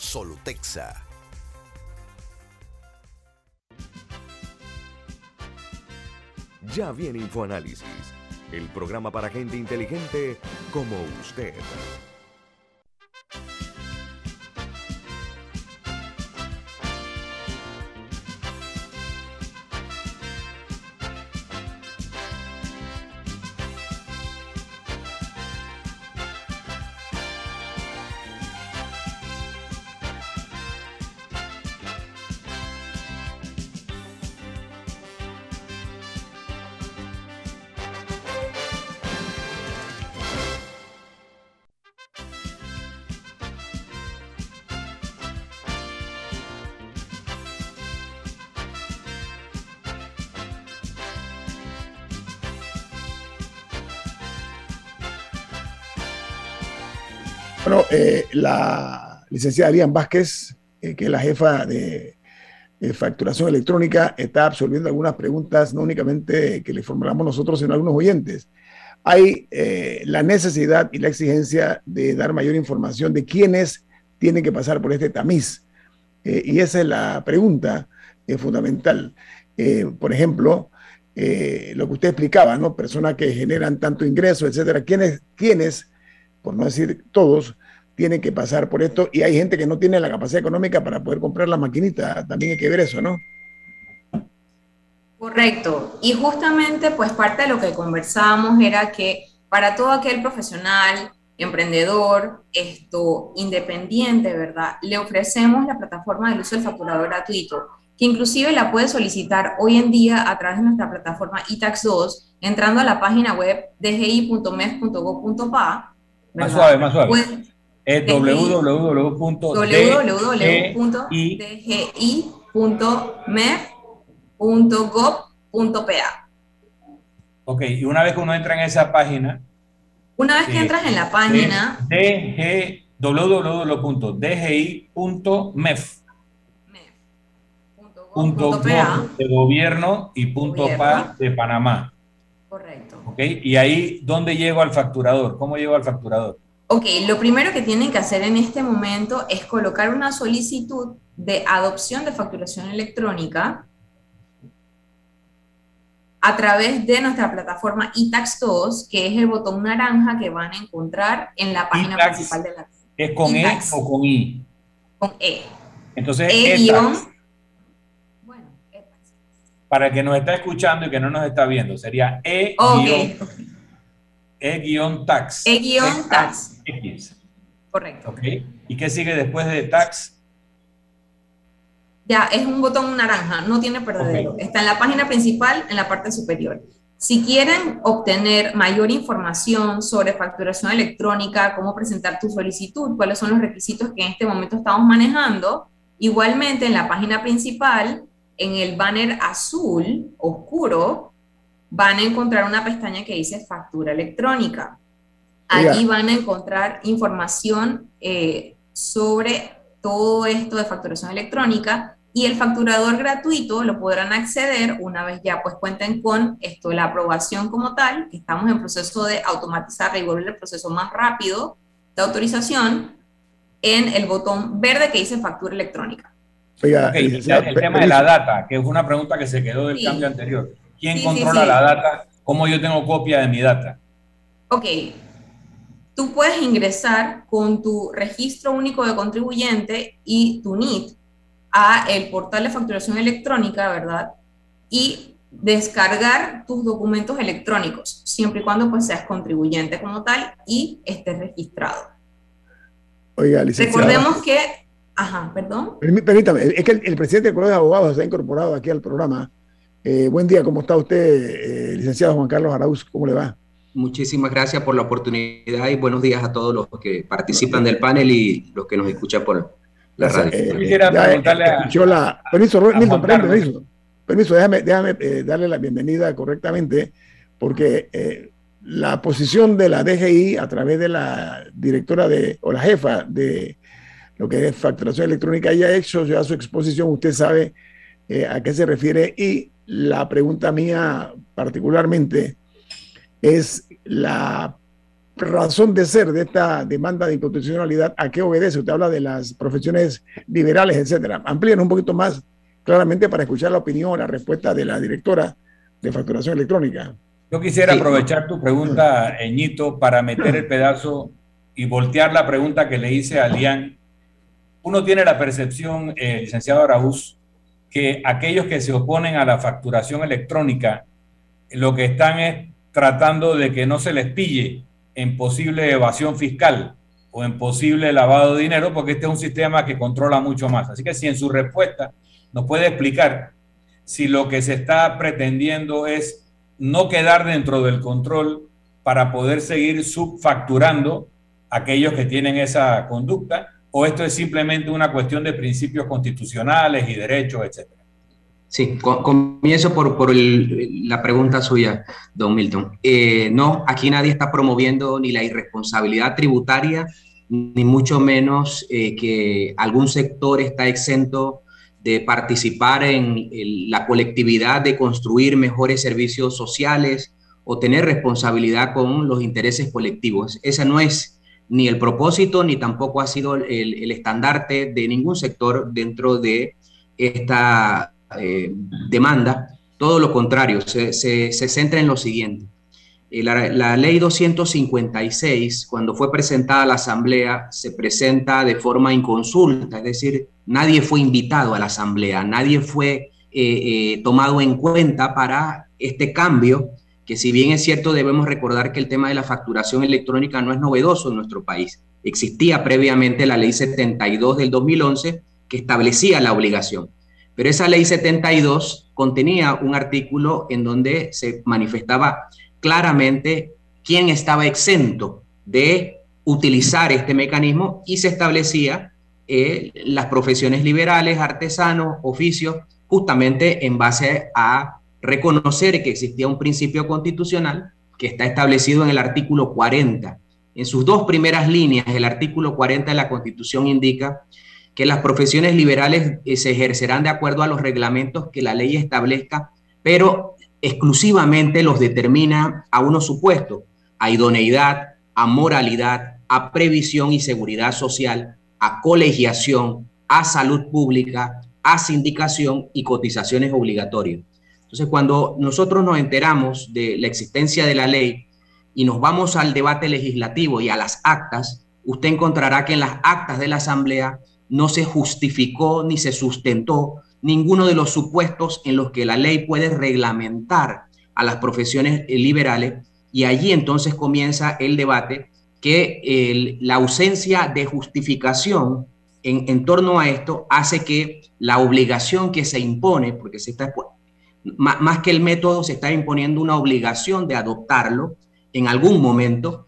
Solutexa. Ya viene InfoAnálisis, el programa para gente inteligente como usted. Bueno, eh, la licenciada Lian Vázquez, eh, que es la jefa de, facturación electrónica, está absorbiendo algunas preguntas, no únicamente que le formulamos nosotros, sino algunos oyentes. Hay eh, la necesidad y la exigencia de dar mayor información de quiénes tienen que pasar por este tamiz. y esa es la pregunta fundamental. por ejemplo, lo que usted explicaba, ¿no? Personas que generan tanto ingreso, etcétera. ¿Quiénes, quiénes por no decir todos, tienen que pasar por esto y hay gente que no tiene la capacidad económica para poder comprar la maquinita. También hay que ver eso, ¿no? Correcto. Y justamente, pues parte de lo que conversábamos era que para todo aquel profesional, emprendedor, esto, independiente, ¿verdad? Le ofrecemos la plataforma del uso del facturador gratuito, que inclusive la puede solicitar hoy en día a través de nuestra plataforma ITAX 2, entrando a la página web dgi.mes.gov.pa más suave, más suave. Pues, es www.dgi.mef.gov.pa. Ok, y una vez que uno entra en esa página. Una vez que entras en la página. DG, www.dgi.mef. Punto de gobierno y punto pa de Panamá. Correcto. ¿Ok? Y ahí, ¿dónde llego al facturador? ¿Cómo llego al facturador? Ok, lo primero que tienen que hacer en este momento es colocar una solicitud de adopción de facturación electrónica a través de nuestra plataforma eTax 2, que es el botón naranja que van a encontrar en la página principal de la ¿Es con E o con I? Con E. Entonces, e para el que nos está escuchando y que no nos está viendo, sería E, okay. e tax. E-tax. X. Correcto. Okay. ¿Y qué sigue después de tax? Ya, es un botón naranja, no tiene perdedero. Está en la página principal, en la parte superior. Si quieren obtener mayor información sobre facturación electrónica, cómo presentar tu solicitud, cuáles son los requisitos que en este momento estamos manejando, igualmente en la página principal, en el banner azul oscuro, van a encontrar una pestaña que dice factura electrónica. Allí van a encontrar información eh, sobre todo esto de facturación electrónica y el facturador gratuito lo podrán acceder una vez ya pues cuenten con esto, la aprobación como tal, que estamos en proceso de automatizar y volver el proceso más rápido de autorización en el botón verde que dice factura electrónica. El, tema de la data, que es una pregunta que se quedó del cambio anterior. ¿Quién controla la data? ¿Cómo yo tengo copia de mi data? Ok, tú puedes ingresar con tu registro único de contribuyente y tu NIT a el portal de facturación electrónica, ¿verdad? Y descargar tus documentos electrónicos, siempre y cuando pues seas contribuyente como tal y estés registrado. Oiga, licenciada. Recordemos que, ajá, perdón. Permítame, es que el, presidente del Colegio de Abogados se ha incorporado aquí al programa. Eh, buen día, ¿cómo está usted, eh, licenciado Juan Carlos Arauz? ¿Cómo le va? Muchísimas gracias por la oportunidad y buenos días a todos los que participan del panel y los que nos escuchan por, eh, quisiera preguntarle a, permiso, permiso, permiso, déjame, déjame eh, darle la bienvenida correctamente, porque eh, la posición de la DGI a través de la directora de, o la jefa de lo que es facturación electrónica, ya hecho ya su exposición, usted sabe a qué se refiere, y la pregunta mía particularmente es la razón de ser de esta demanda de inconstitucionalidad, ¿a qué obedece? Usted habla de las profesiones liberales, etcétera. Amplíen un poquito más claramente para escuchar la opinión, la respuesta de la directora de facturación electrónica. Yo quisiera aprovechar tu pregunta, Eñito, para meter el pedazo y voltear la pregunta que le hice a Lian. Uno tiene la percepción, eh, licenciado Araúz, que aquellos que se oponen a la facturación electrónica lo que están es tratando de que no se les pille en posible evasión fiscal o en posible lavado de dinero, porque este es un sistema que controla mucho más. Así que si en su respuesta nos puede explicar si lo que se está pretendiendo es no quedar dentro del control para poder seguir subfacturando aquellos que tienen esa conducta, o esto es simplemente una cuestión de principios constitucionales y derechos, etcétera. Sí, comienzo por, por la pregunta suya, don Milton. Eh, no, aquí nadie está promoviendo ni la irresponsabilidad tributaria, ni mucho menos eh, que algún sector está exento de participar en, la colectividad de construir mejores servicios sociales o tener responsabilidad con los intereses colectivos. Ese no es ni el propósito ni tampoco ha sido el, estandarte de ningún sector dentro de esta eh, demanda, todo lo contrario, se, centra en lo siguiente. Eh, la, ley 256, cuando fue presentada a la Asamblea, se presenta de forma inconsulta, es decir, nadie fue invitado a la Asamblea, nadie fue eh, tomado en cuenta para este cambio, que si bien es cierto, debemos recordar que el tema de la facturación electrónica no es novedoso en nuestro país. Existía previamente la ley 72 del 2011 que establecía la obligación. Pero esa ley 72 contenía un artículo en donde se manifestaba claramente quién estaba exento de utilizar este mecanismo y se establecía eh, las profesiones liberales, artesanos, oficios, justamente en base a reconocer que existía un principio constitucional que está establecido en el artículo 40. En sus dos primeras líneas, el artículo 40 de la Constitución indica que las profesiones liberales eh, se ejercerán de acuerdo a los reglamentos que la ley establezca, pero exclusivamente los determina a unos supuestos, a idoneidad, a moralidad, a previsión y seguridad social, a colegiación, a salud pública, a sindicación y cotizaciones obligatorias. Entonces, cuando nosotros nos enteramos de la existencia de la ley y nos vamos al debate legislativo y a las actas, usted encontrará que en las actas de la Asamblea no se justificó ni se sustentó ninguno de los supuestos en los que la ley puede reglamentar a las profesiones liberales. Y allí entonces comienza el debate que la ausencia de justificación en, torno a esto hace que la obligación que se impone, porque se está más que el método, se está imponiendo una obligación de adoptarlo en algún momento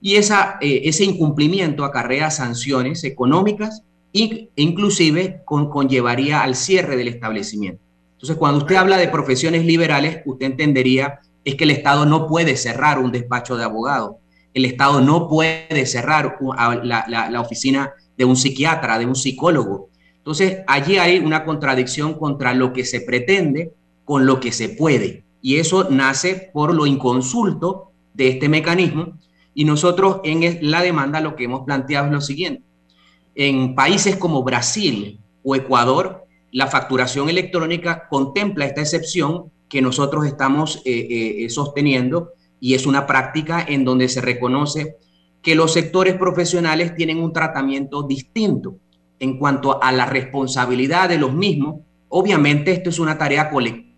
y esa, eh, ese incumplimiento acarrea sanciones económicas e inclusive conllevaría al cierre del establecimiento. Entonces, cuando usted habla de profesiones liberales, usted entendería es que el Estado no puede cerrar un despacho de abogado, el Estado no puede cerrar la, la oficina de un psiquiatra, de un psicólogo. Entonces, allí hay una contradicción contra lo que se pretende con lo que se puede. Y eso nace por lo inconsulto de este mecanismo. Y nosotros en la demanda lo que hemos planteado es lo siguiente. En países como Brasil o Ecuador, la facturación electrónica contempla esta excepción que nosotros estamos eh, eh, sosteniendo y es una práctica en donde se reconoce que los sectores profesionales tienen un tratamiento distinto en cuanto a la responsabilidad de los mismos. Obviamente esto es una tarea colectiva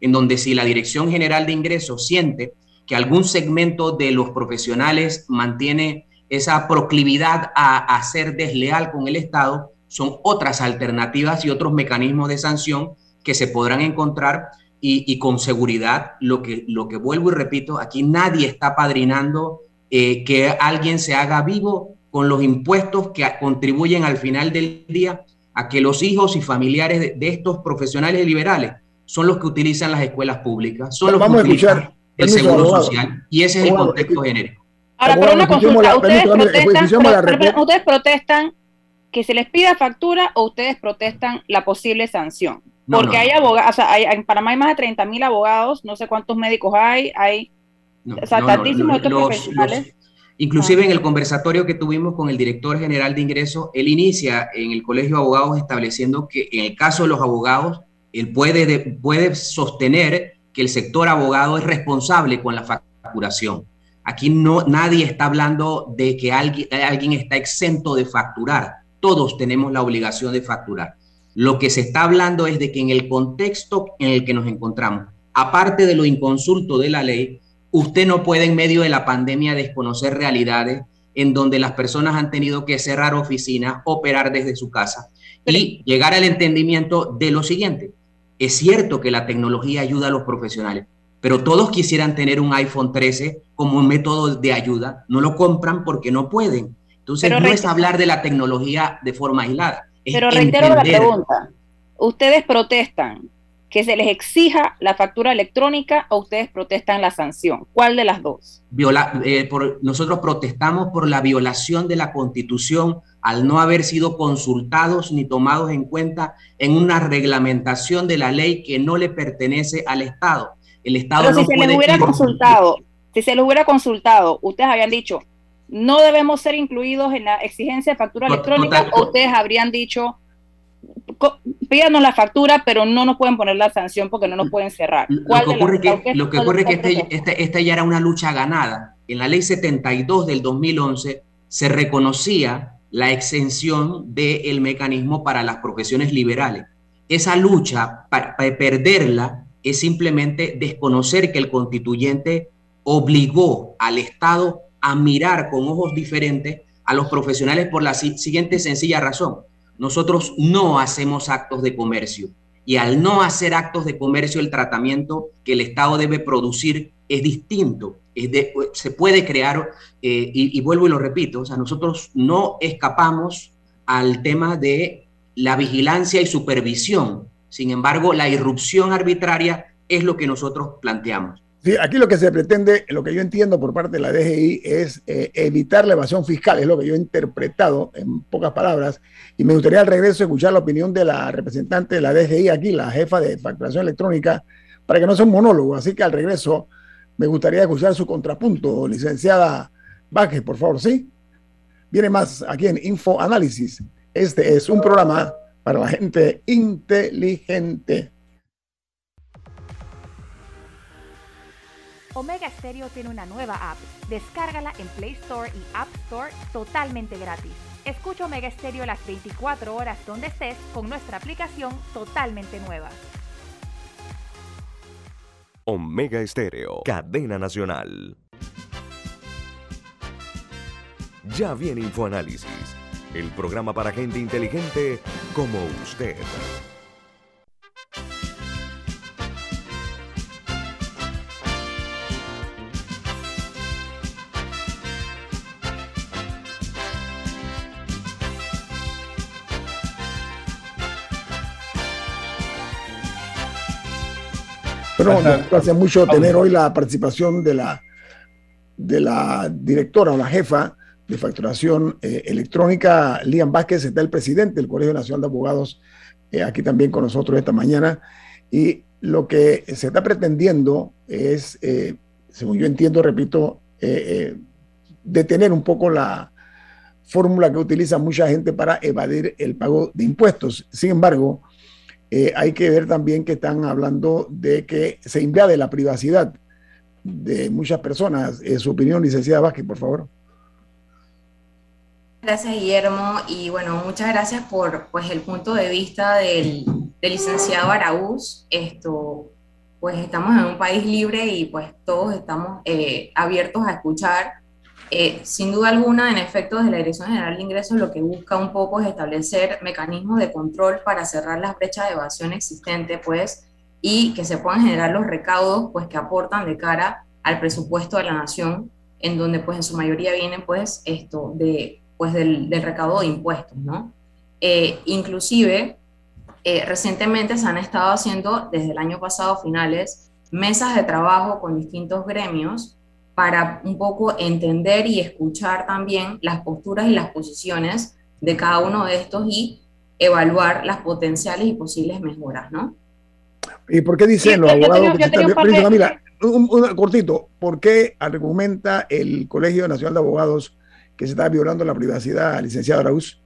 en donde si la Dirección General de Ingresos siente que algún segmento de los profesionales mantiene esa proclividad a, ser desleal con el Estado, son otras alternativas y otros mecanismos de sanción que se podrán encontrar y, con seguridad, lo que, lo que vuelvo y repito, aquí nadie está padrinando eh, que alguien se haga vivo con los impuestos que contribuyen al final del día a que los hijos y familiares de, estos profesionales liberales son los que utilizan las escuelas públicas, son los Vamos a escuchar el seguro social y ese es el contexto genérico. Ahora, pero una consulta, ¿ustedes protestan, ¿ustedes protestan que se les pida factura o ustedes protestan la posible sanción? Porque hay abogados, o sea, hay, en Panamá hay más de 30 mil abogados, no sé cuántos médicos hay, hay o sea, tantísimos otros profesionales. inclusive en el conversatorio que tuvimos con el director general de ingresos, él inicia en el Colegio de Abogados estableciendo que en el caso de los abogados, él puede, puede sostener que el sector abogado es responsable con la facturación. Aquí no, nadie está hablando de que alguien, alguien está exento de facturar. Todos tenemos la obligación de facturar. Lo que se está hablando es de que en el contexto en el que nos encontramos, aparte de lo inconsulto de la ley, usted no puede en medio de la pandemia desconocer realidades en donde las personas han tenido que cerrar oficinas, operar desde su casa y llegar al entendimiento de lo siguiente. Es cierto que la tecnología ayuda a los profesionales, pero todos quisieran tener un iPhone 13 como un método de ayuda. No lo compran porque no pueden. Entonces no es hablar de la tecnología de forma aislada. pero reitero la pregunta. ¿Ustedes protestan que se les exija la factura electrónica o ustedes protestan la sanción? ¿Cuál de las dos? Eh, nosotros protestamos por la violación de la constitución al no haber sido consultados ni tomados en cuenta en una reglamentación de la ley que no le pertenece al Estado. El Estado Pero si se les hubiera consultado, si se les hubiera consultado, ustedes habían dicho, no debemos ser incluidos en la exigencia de factura electrónica, o ustedes habrían dicho, pídanos la factura, pero no nos pueden poner la sanción porque no nos pueden cerrar. Lo que ocurre, que, lo que ocurre es que este, este, esta ya era una lucha ganada. En la ley 72 del 2011 se reconocía la exención del mecanismo para las profesiones liberales. Esa lucha, para, perderla, es simplemente desconocer que el constituyente obligó al Estado a mirar con ojos diferentes a los profesionales por la siguiente sencilla razón. Nosotros no hacemos actos de comercio y al no hacer actos de comercio el tratamiento que el Estado debe producir es distinto se puede crear, eh, y, vuelvo y lo repito, o sea, nosotros no escapamos al tema de la vigilancia y supervisión. Sin embargo, la irrupción arbitraria es lo que nosotros planteamos. Sí, aquí lo que se pretende, lo que yo entiendo por parte de la DGI es eh, evitar la evasión fiscal, es lo que yo he interpretado en pocas palabras, y me gustaría al regreso escuchar la opinión de la representante de la DGI aquí, la jefa de facturación electrónica, para que no sea un monólogo. Así que al regreso me gustaría escuchar su contrapunto, licenciada Vázquez, por favor, ¿sí? Viene más aquí en Info Análisis. Este es un programa para la gente inteligente. Omega Stereo tiene una nueva app. Descárgala en Play Store y App Store totalmente gratis. Escucha Omega Stereo las 24 horas donde estés con nuestra aplicación totalmente nueva. Omega Estéreo, cadena nacional. Ya viene InfoAnálisis, el programa para gente inteligente como usted. Bueno, nos hace mucho tener hoy la participación de la, de la directora o la jefa de facturación eh, electrónica, Lian Vázquez, está el presidente del Colegio Nacional de Abogados eh, aquí también con nosotros esta mañana. Y lo que se está pretendiendo es, eh, según yo entiendo, repito, detener un poco la fórmula que utiliza mucha gente para evadir el pago de impuestos. Sin embargo, hay que ver también que están hablando de que se invade la privacidad de muchas personas. su opinión, licenciada Vázquez, por favor. Gracias, Guillermo. Y bueno, muchas gracias por pues, el punto de vista del, licenciado Araúz. Esto, pues estamos en un país libre y pues todos estamos eh, abiertos a escuchar. Eh, sin duda alguna, en efecto, desde la Dirección General de Ingresos lo que busca un poco es establecer mecanismos de control para cerrar las brechas de evasión existentes, pues, y que se puedan generar los recaudos, pues, que aportan de cara al presupuesto de la nación, en donde, pues, en su mayoría vienen, pues, esto de pues del, recaudo de impuestos, ¿no? Eh, inclusive, eh, recientemente se han estado haciendo, desde el año pasado, finales, mesas de trabajo con distintos gremios para un poco entender y escuchar también las posturas y las posiciones de cada uno de estos y evaluar las potenciales y posibles mejoras, ¿no? ¿Y por qué dicen los abogados Mira, un, un, cortito, ¿por qué argumenta el Colegio Nacional de Abogados que se está violando la privacidad, licenciado Araúz?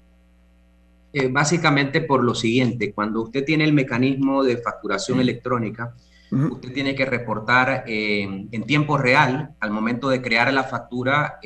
Eh, básicamente por lo siguiente, cuando usted tiene el mecanismo de facturación electrónica, usted tiene que reportar eh, en tiempo real, al momento de crear la factura,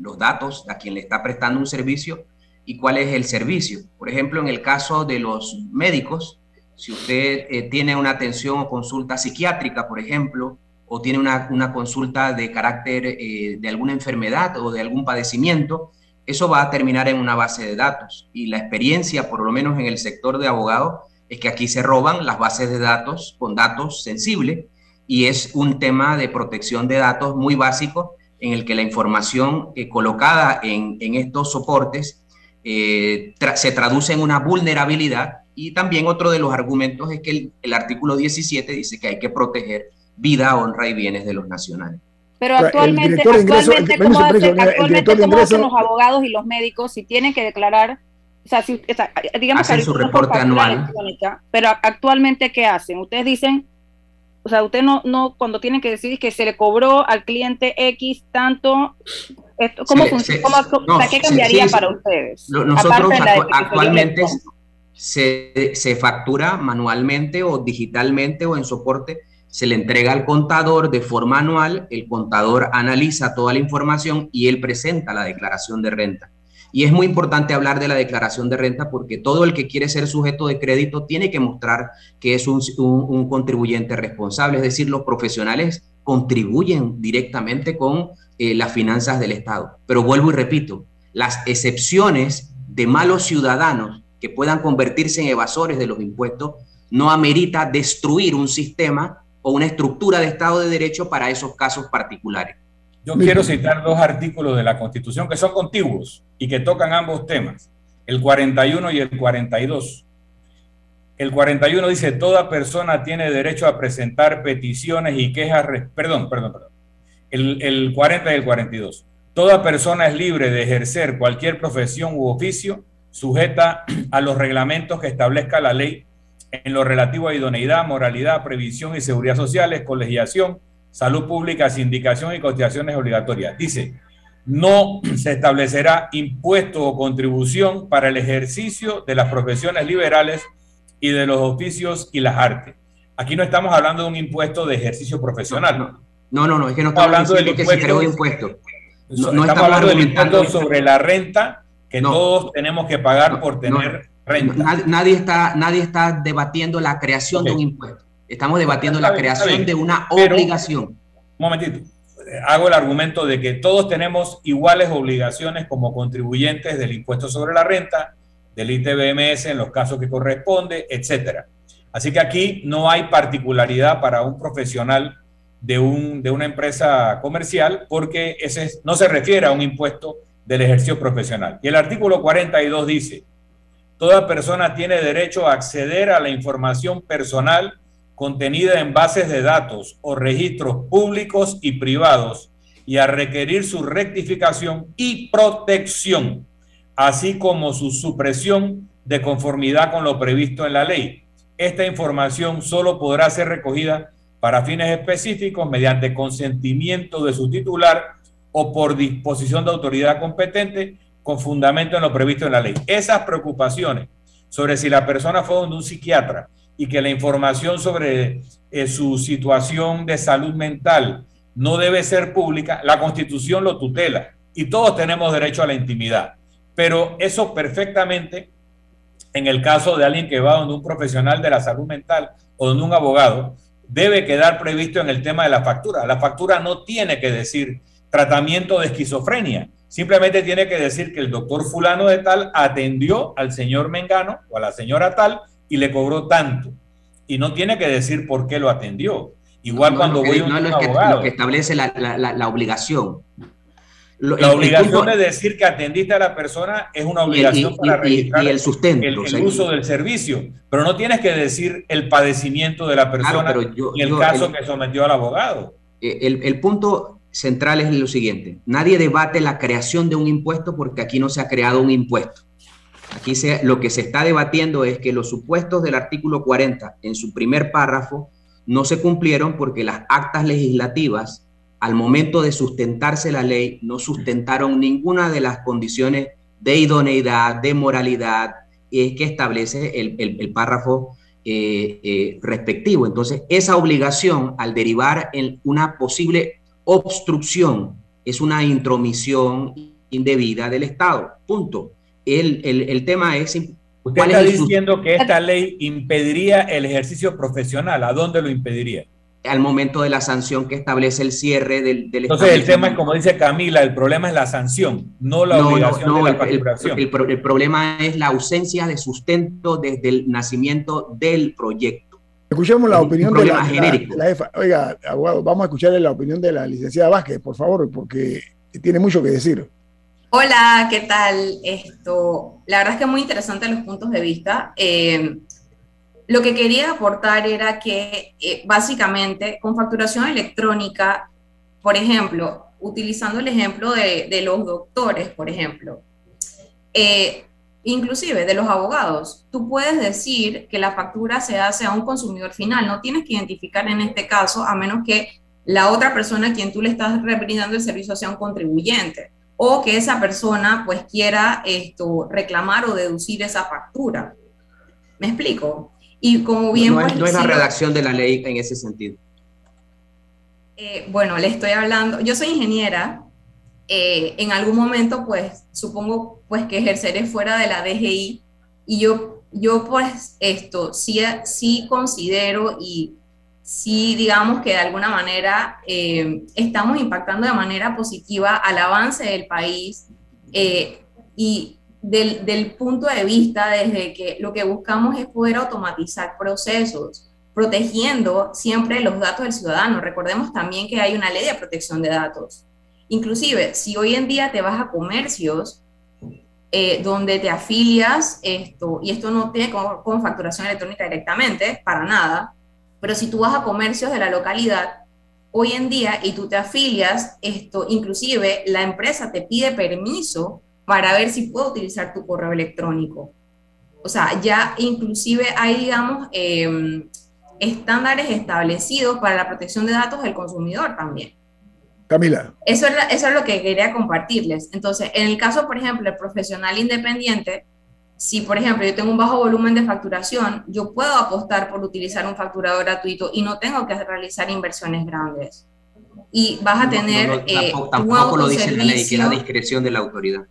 los datos a quien le está prestando un servicio y cuál es el servicio. Por ejemplo, en el caso de los médicos, si usted eh, tiene una atención o consulta psiquiátrica, por ejemplo, o tiene una, consulta de carácter eh, de alguna enfermedad o de algún padecimiento, eso va a terminar en una base de datos. Y la experiencia, por lo menos en el sector de abogados, es que aquí se roban las bases de datos con datos sensibles y es un tema de protección de datos muy básico en el que la información eh, colocada en, en, estos soportes eh, se traduce en una vulnerabilidad y también otro de los argumentos es que el, el artículo 17 dice que hay que proteger vida, honra y bienes de los nacionales. Pero actualmente, actualmente, ¿cómo, hacen, los abogados y los médicos si tienen que declarar? O sea, si, digamos hacen su reporte anual. Pero actualmente, ¿qué hacen? Ustedes dicen, o sea, usted no, no cuando tienen que decir que se le cobró al cliente X tanto, ¿cómo funciona? ¿Qué cambiaría para ustedes? Nosotros actualmente se, se factura manualmente o digitalmente o en soporte se le entrega al contador de forma anual, el contador analiza toda la información y él presenta la declaración de renta. Y es muy importante hablar de la declaración de renta porque todo el que quiere ser sujeto de crédito tiene que mostrar que es un, contribuyente responsable, es decir, los profesionales contribuyen directamente con eh, las finanzas del Estado. Pero vuelvo y repito, las excepciones de malos ciudadanos que puedan convertirse en evasores de los impuestos no amerita destruir un sistema o una estructura de Estado de Derecho para esos casos particulares. Yo quiero citar dos artículos de la Constitución que son contiguos y que tocan ambos temas, el 41 y el 42. El 41 dice, toda persona tiene derecho a presentar peticiones y quejas, perdón, perdón, perdón. El, el 40 y el 42. Toda persona es libre de ejercer cualquier profesión u oficio sujeta a los reglamentos que establezca la ley en lo relativo a idoneidad, moralidad, previsión y seguridad sociales, colegiación, salud pública, sindicación y cotizaciones obligatorias. Dice, no se establecerá impuesto o contribución para el ejercicio de las profesiones liberales y de los oficios y las artes. Aquí no estamos hablando de un impuesto de ejercicio profesional. No, no, no, es que no estamos hablando del impuesto, que se impuesto. No, estamos, hablando del impuesto sobre la renta que todos tenemos que pagar por tener Nadie, está, nadie está debatiendo la creación de un impuesto. Estamos debatiendo la creación de una obligación. un momentito. Hago el argumento de que todos tenemos iguales obligaciones como contribuyentes del impuesto sobre la renta, del ITBMS en los casos que corresponde, etcétera. Así que aquí no hay particularidad para un profesional de, un, de una empresa comercial porque ese no se refiere a un impuesto del ejercicio profesional. Y el artículo 42 dice, Toda persona tiene derecho a acceder a la información personal contenida en bases de datos o registros públicos y privados y a requerir su rectificación y protección, así como su supresión de conformidad con lo previsto en la ley. Esta información solo podrá ser recogida para fines específicos mediante consentimiento de su titular o por disposición de autoridad competente con fundamento en lo previsto en la ley. Esas preocupaciones sobre si la persona fue donde un psiquiatra y que la información sobre eh, su situación de salud mental no debe ser pública, la constitución lo tutela y todos tenemos derecho a la intimidad. Pero eso perfectamente, en el caso de alguien que va donde un profesional de la salud mental o donde un abogado, debe quedar previsto en el tema de la factura. La factura no tiene que decir tratamiento de esquizofrenia, simplemente tiene que decir que el doctor fulano de tal atendió al señor Mengano o a la señora tal y le cobró tanto. Y no tiene que decir por qué lo atendió. Igual cuando voy a un no, abogado. lo que establece la, la, obligación. la obligación de decir que atendiste a la persona es una obligación para registrar el, sustento, el, uso del servicio, pero no tienes que decir el padecimiento de la persona y el caso que sometió al abogado. Eh, el, el punto central es lo siguiente, nadie debate la creación de un impuesto porque aquí no se ha creado un impuesto. Aquí se, lo que se está debatiendo es que los supuestos del artículo 40 en su primer párrafo no se cumplieron porque las actas legislativas, al momento de sustentarse la ley, no sustentaron ninguna de las condiciones de idoneidad, de moralidad, que establece el, párrafo eh, eh, respectivo. Entonces, esa obligación, al derivar en una posible obstrucción, es una intromisión indebida del Estado. Punto. El, el tema es Usted está diciendo que esta ley impediría el ejercicio profesional. ¿A dónde lo impediría? Al momento de la sanción que establece el cierre del, del Entonces el tema es, como dice Camila, el problema es la sanción, no la obligación de la facturación. El, el, problema es la ausencia de sustento desde el nacimiento del proyecto. Escuchemos la opinión de la, la, EFA. Oiga, abogado, vamos a escuchar la opinión de la licenciada Vázquez, por favor, porque tiene mucho que decir. Hola, ¿qué tal? Esto, la verdad es que muy interesante los puntos de vista. Eh, lo que quería aportar era que eh, básicamente con facturación electrónica, por ejemplo, utilizando el ejemplo de, los doctores, por ejemplo, eh, inclusive de los abogados, tú puedes decir que la factura se hace a un consumidor final, no tienes que identificar en este caso a menos que la otra persona a quien tú le estás brindando el servicio sea un contribuyente o que esa persona pues quiera esto, reclamar o deducir esa factura. ¿Me explico? Y como bien... No, es, la redacción de la ley en ese sentido. Eh, bueno, le estoy hablando, yo soy ingeniera, eh, en algún momento pues supongo pues que ejerceré fuera de la DGI y yo, yo pues esto sí, sí considero y sí, digamos que de alguna manera eh, estamos impactando de manera positiva al avance del país eh, y del, punto de vista desde que lo que buscamos es poder automatizar procesos, protegiendo siempre los datos del ciudadano. Recordemos también que hay una ley de protección de datos. Inclusive, si hoy en día te vas a comercios eh, donde te afilias, esto, y esto no tiene con facturación electrónica directamente, para nada, pero si tú vas a comercios de la localidad, hoy en día, y tú te afilias, esto, inclusive la empresa te pide permiso para ver si puedo utilizar tu correo electrónico. O sea, ya inclusive hay, digamos, em, estándares establecidos para la protección de datos del consumidor también. Camila. Eso es, eso es lo que quería compartirles. Entonces, en el caso, por ejemplo, el profesional independiente, si, por ejemplo, yo tengo un bajo volumen de facturación, yo puedo apostar por utilizar un facturador gratuito y no tengo que realizar inversiones grandes. Y vas a tener... Eh, tampoco, lo dice la ley, que la discreción de la autoridad.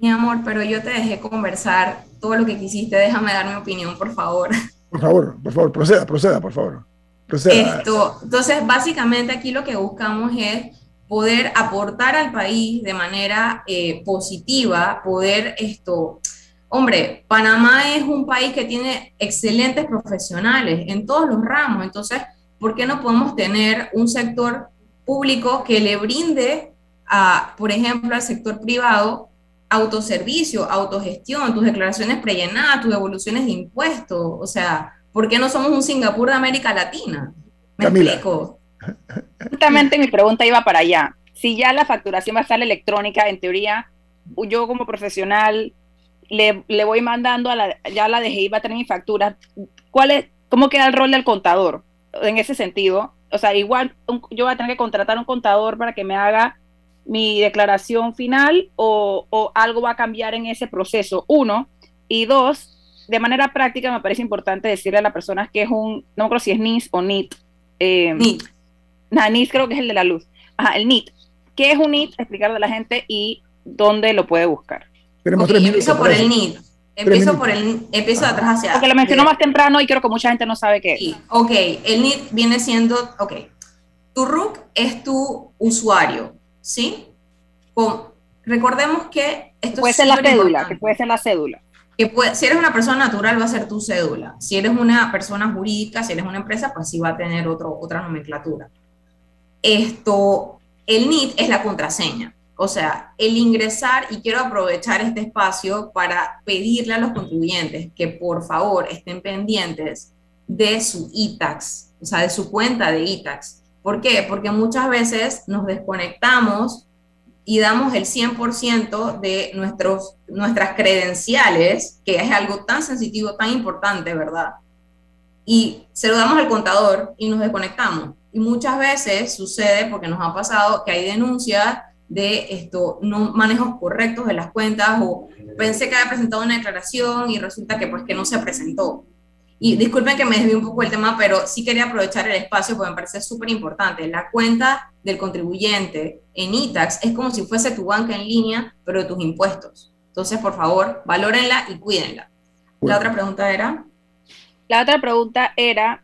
Mi amor, pero yo te dejé conversar todo lo que quisiste. Déjame dar mi opinión, por favor. Por favor, por favor, proceda, proceda, por favor. Proceda. Esto, entonces, básicamente aquí lo que buscamos es poder aportar al país de manera eh, positiva, poder esto Hombre, Panamá es un país que tiene excelentes profesionales en todos los ramos, entonces, ¿por qué no podemos tener un sector público que le brinde a, por ejemplo, al sector privado autoservicio, autogestión, tus declaraciones prellenadas, tus devoluciones de impuestos, o sea, ¿por qué no somos un Singapur de América Latina? ¿Me explico? Justamente mi pregunta iba para allá. Si ya la facturación va a estar electrónica, en teoría, yo como profesional le, le voy mandando a la, ya la DGI va a tener mi factura. ¿Cuál es, ¿Cómo queda el rol del contador en ese sentido? O sea, igual yo voy a tener que contratar un contador para que me haga mi declaración final o, o algo va a cambiar en ese proceso. Uno. Y dos, de manera práctica me parece importante decirle a la persona que es un, no acuerdo si es NIS o NIT. Eh, NIT. NIS creo que es el de la luz. Ajá, el NIT. ¿Qué es un NIT? Explicarle a la gente y dónde lo puede buscar. Empiezo por el NIT. Empiezo por el empiezo de atrás hacia Porque lo mencionó más temprano y creo que mucha gente no sabe qué sí. Ok, el NIT viene siendo, ok, tu RUC es tu usuario, ¿sí? Con, recordemos que esto puede ser la cédula, que puede ser la cédula si eres una persona natural va a ser tu cédula. Si eres una persona jurídica, si eres una empresa, pues sí va a tener otro, otra nomenclatura. Esto, el NIT es la contraseña. O sea, el ingresar, y quiero aprovechar este espacio para pedirle a los contribuyentes que por favor estén pendientes de su ITAX, o sea, de su cuenta de ITAX. ¿Por qué? Porque muchas veces nos desconectamos y damos el 100% de nuestros, nuestras credenciales, que es algo tan sensitivo, tan importante, ¿verdad? Y se lo damos al contador y nos desconectamos. Y muchas veces sucede, porque nos ha pasado, que hay denuncias de esto, no manejos correctos de las cuentas o pensé que había presentado una declaración y resulta que pues que no se presentó. Y disculpen que me desvíe un poco el tema, pero sí quería aprovechar el espacio porque me parece súper importante. La cuenta del contribuyente en ITAX es como si fuese tu banca en línea, pero de tus impuestos. Entonces, por favor, valórenla y cuídenla. La otra pregunta era. La otra pregunta era.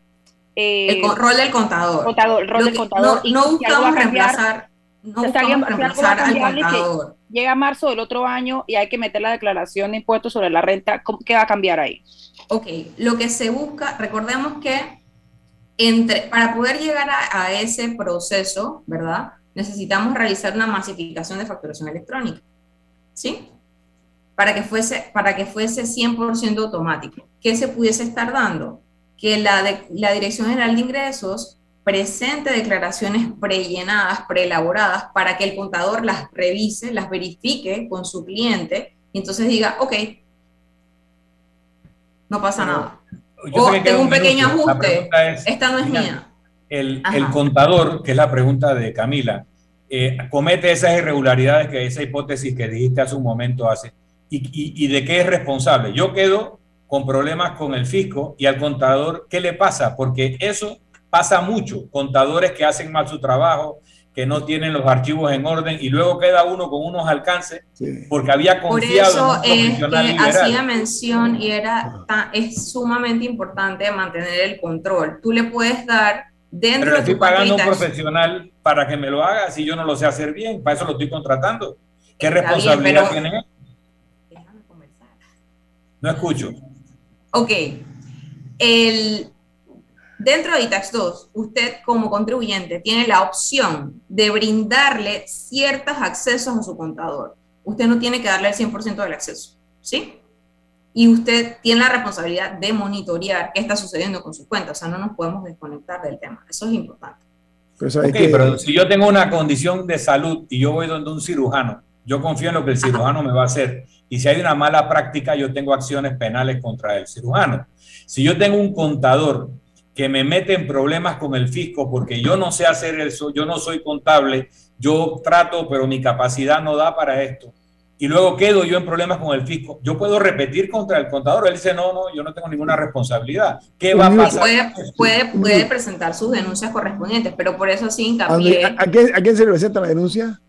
Eh, el rol del contador. contador el rol del contador. No, no buscamos reemplazar, no buscamos reemplazar al contador. Llega marzo del otro año y hay que meter la declaración de impuestos sobre la renta. ¿Qué va a cambiar ahí? Ok, lo que se busca, recordemos que entre, para poder llegar a, ese proceso, ¿verdad? Necesitamos realizar una masificación de facturación electrónica, ¿sí? Para que fuese, para que fuese 100% automático. ¿Qué se pudiese estar dando? Que la, la Dirección General de Ingresos presente declaraciones prellenadas, preelaboradas, para que el contador las revise, las verifique con su cliente y entonces diga, ok, no pasa nada. o tengo un pequeño ajuste, esta no es mía. El, contador, que es la pregunta de Camila, eh, comete esas irregularidades, que esa hipótesis que dijiste hace un momento hace, y, y de qué es responsable. Yo quedo con problemas con el fisco y al contador, ¿qué le pasa? Porque eso pasa mucho, contadores que hacen mal su trabajo, que no tienen los archivos en orden y luego queda uno con unos alcances porque había confiado Por eso en es que hacía mención y era es sumamente importante mantener el control. Tú le puedes dar dentro Pero le estoy pagando a un profesional para que me lo haga si yo no lo sé hacer bien, para eso lo estoy contratando. ¿Qué responsabilidad tiene? No escucho. Ok. El, Dentro de ITAX 2, usted como contribuyente tiene la opción de brindarle ciertos accesos a su contador. Usted no tiene que darle el 100% del acceso, ¿sí? Y usted tiene la responsabilidad de monitorear qué está sucediendo con su cuenta. O sea, no nos podemos desconectar del tema. Eso es importante. Pero, pero si yo tengo una condición de salud y yo voy donde un cirujano, yo confío en lo que el cirujano me va a hacer. Y si hay una mala práctica, yo tengo acciones penales contra el cirujano. Si yo tengo un contador que me mete en problemas con el fisco porque yo no sé hacer eso, yo no soy contable, yo trato, pero mi capacidad no da para esto. Y luego quedo yo en problemas con el fisco. Yo puedo repetir contra el contador. Él dice, no, no, yo no tengo ninguna responsabilidad. ¿Qué va a pasar? Puede, puede, presentar sus denuncias correspondientes, pero por eso sí hincapié. ¿A, quién, ¿A quién se le presenta la denuncia?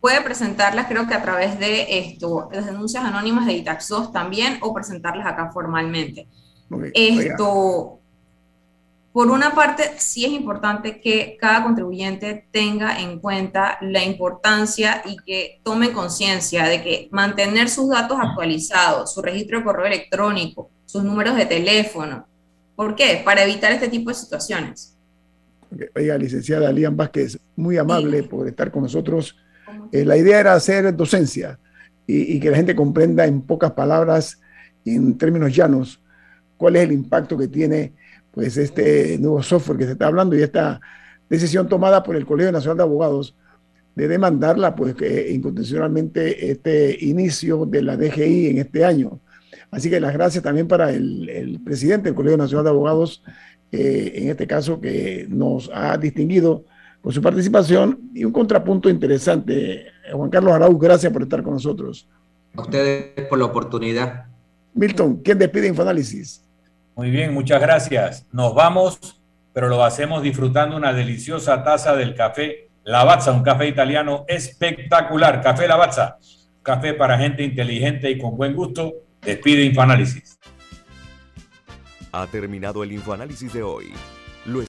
puede presentarlas creo que a través de esto, las denuncias anónimas de ITAX 2 también o presentarlas acá formalmente. esto, por una parte, sí es importante que cada contribuyente tenga en cuenta la importancia y que tome conciencia de que mantener sus datos actualizados, su registro de correo electrónico, sus números de teléfono. ¿Por qué? Para evitar este tipo de situaciones. Oiga, licenciada Lian Vázquez, muy amable por estar con nosotros. Eh, la idea era hacer docencia y, y, que la gente comprenda en pocas palabras y en términos llanos cuál es el impacto que tiene pues este nuevo software que se está hablando y esta decisión tomada por el Colegio Nacional de Abogados de demandarla pues que incondicionalmente este inicio de la DGI en este año. Así que las gracias también para el, presidente del Colegio Nacional de Abogados, eh, en este caso que nos ha distinguido con su participación y un contrapunto interesante. Juan Carlos Arauz, gracias por estar con nosotros. A ustedes por la oportunidad. Milton, ¿quién despide Infoanálisis? Muy bien, muchas gracias. Nos vamos, pero lo hacemos disfrutando una deliciosa taza del café Lavazza, un café italiano espectacular. Café Lavazza, café para gente inteligente y con buen gusto. Despide Infoanálisis. Ha terminado el Infoanálisis de hoy.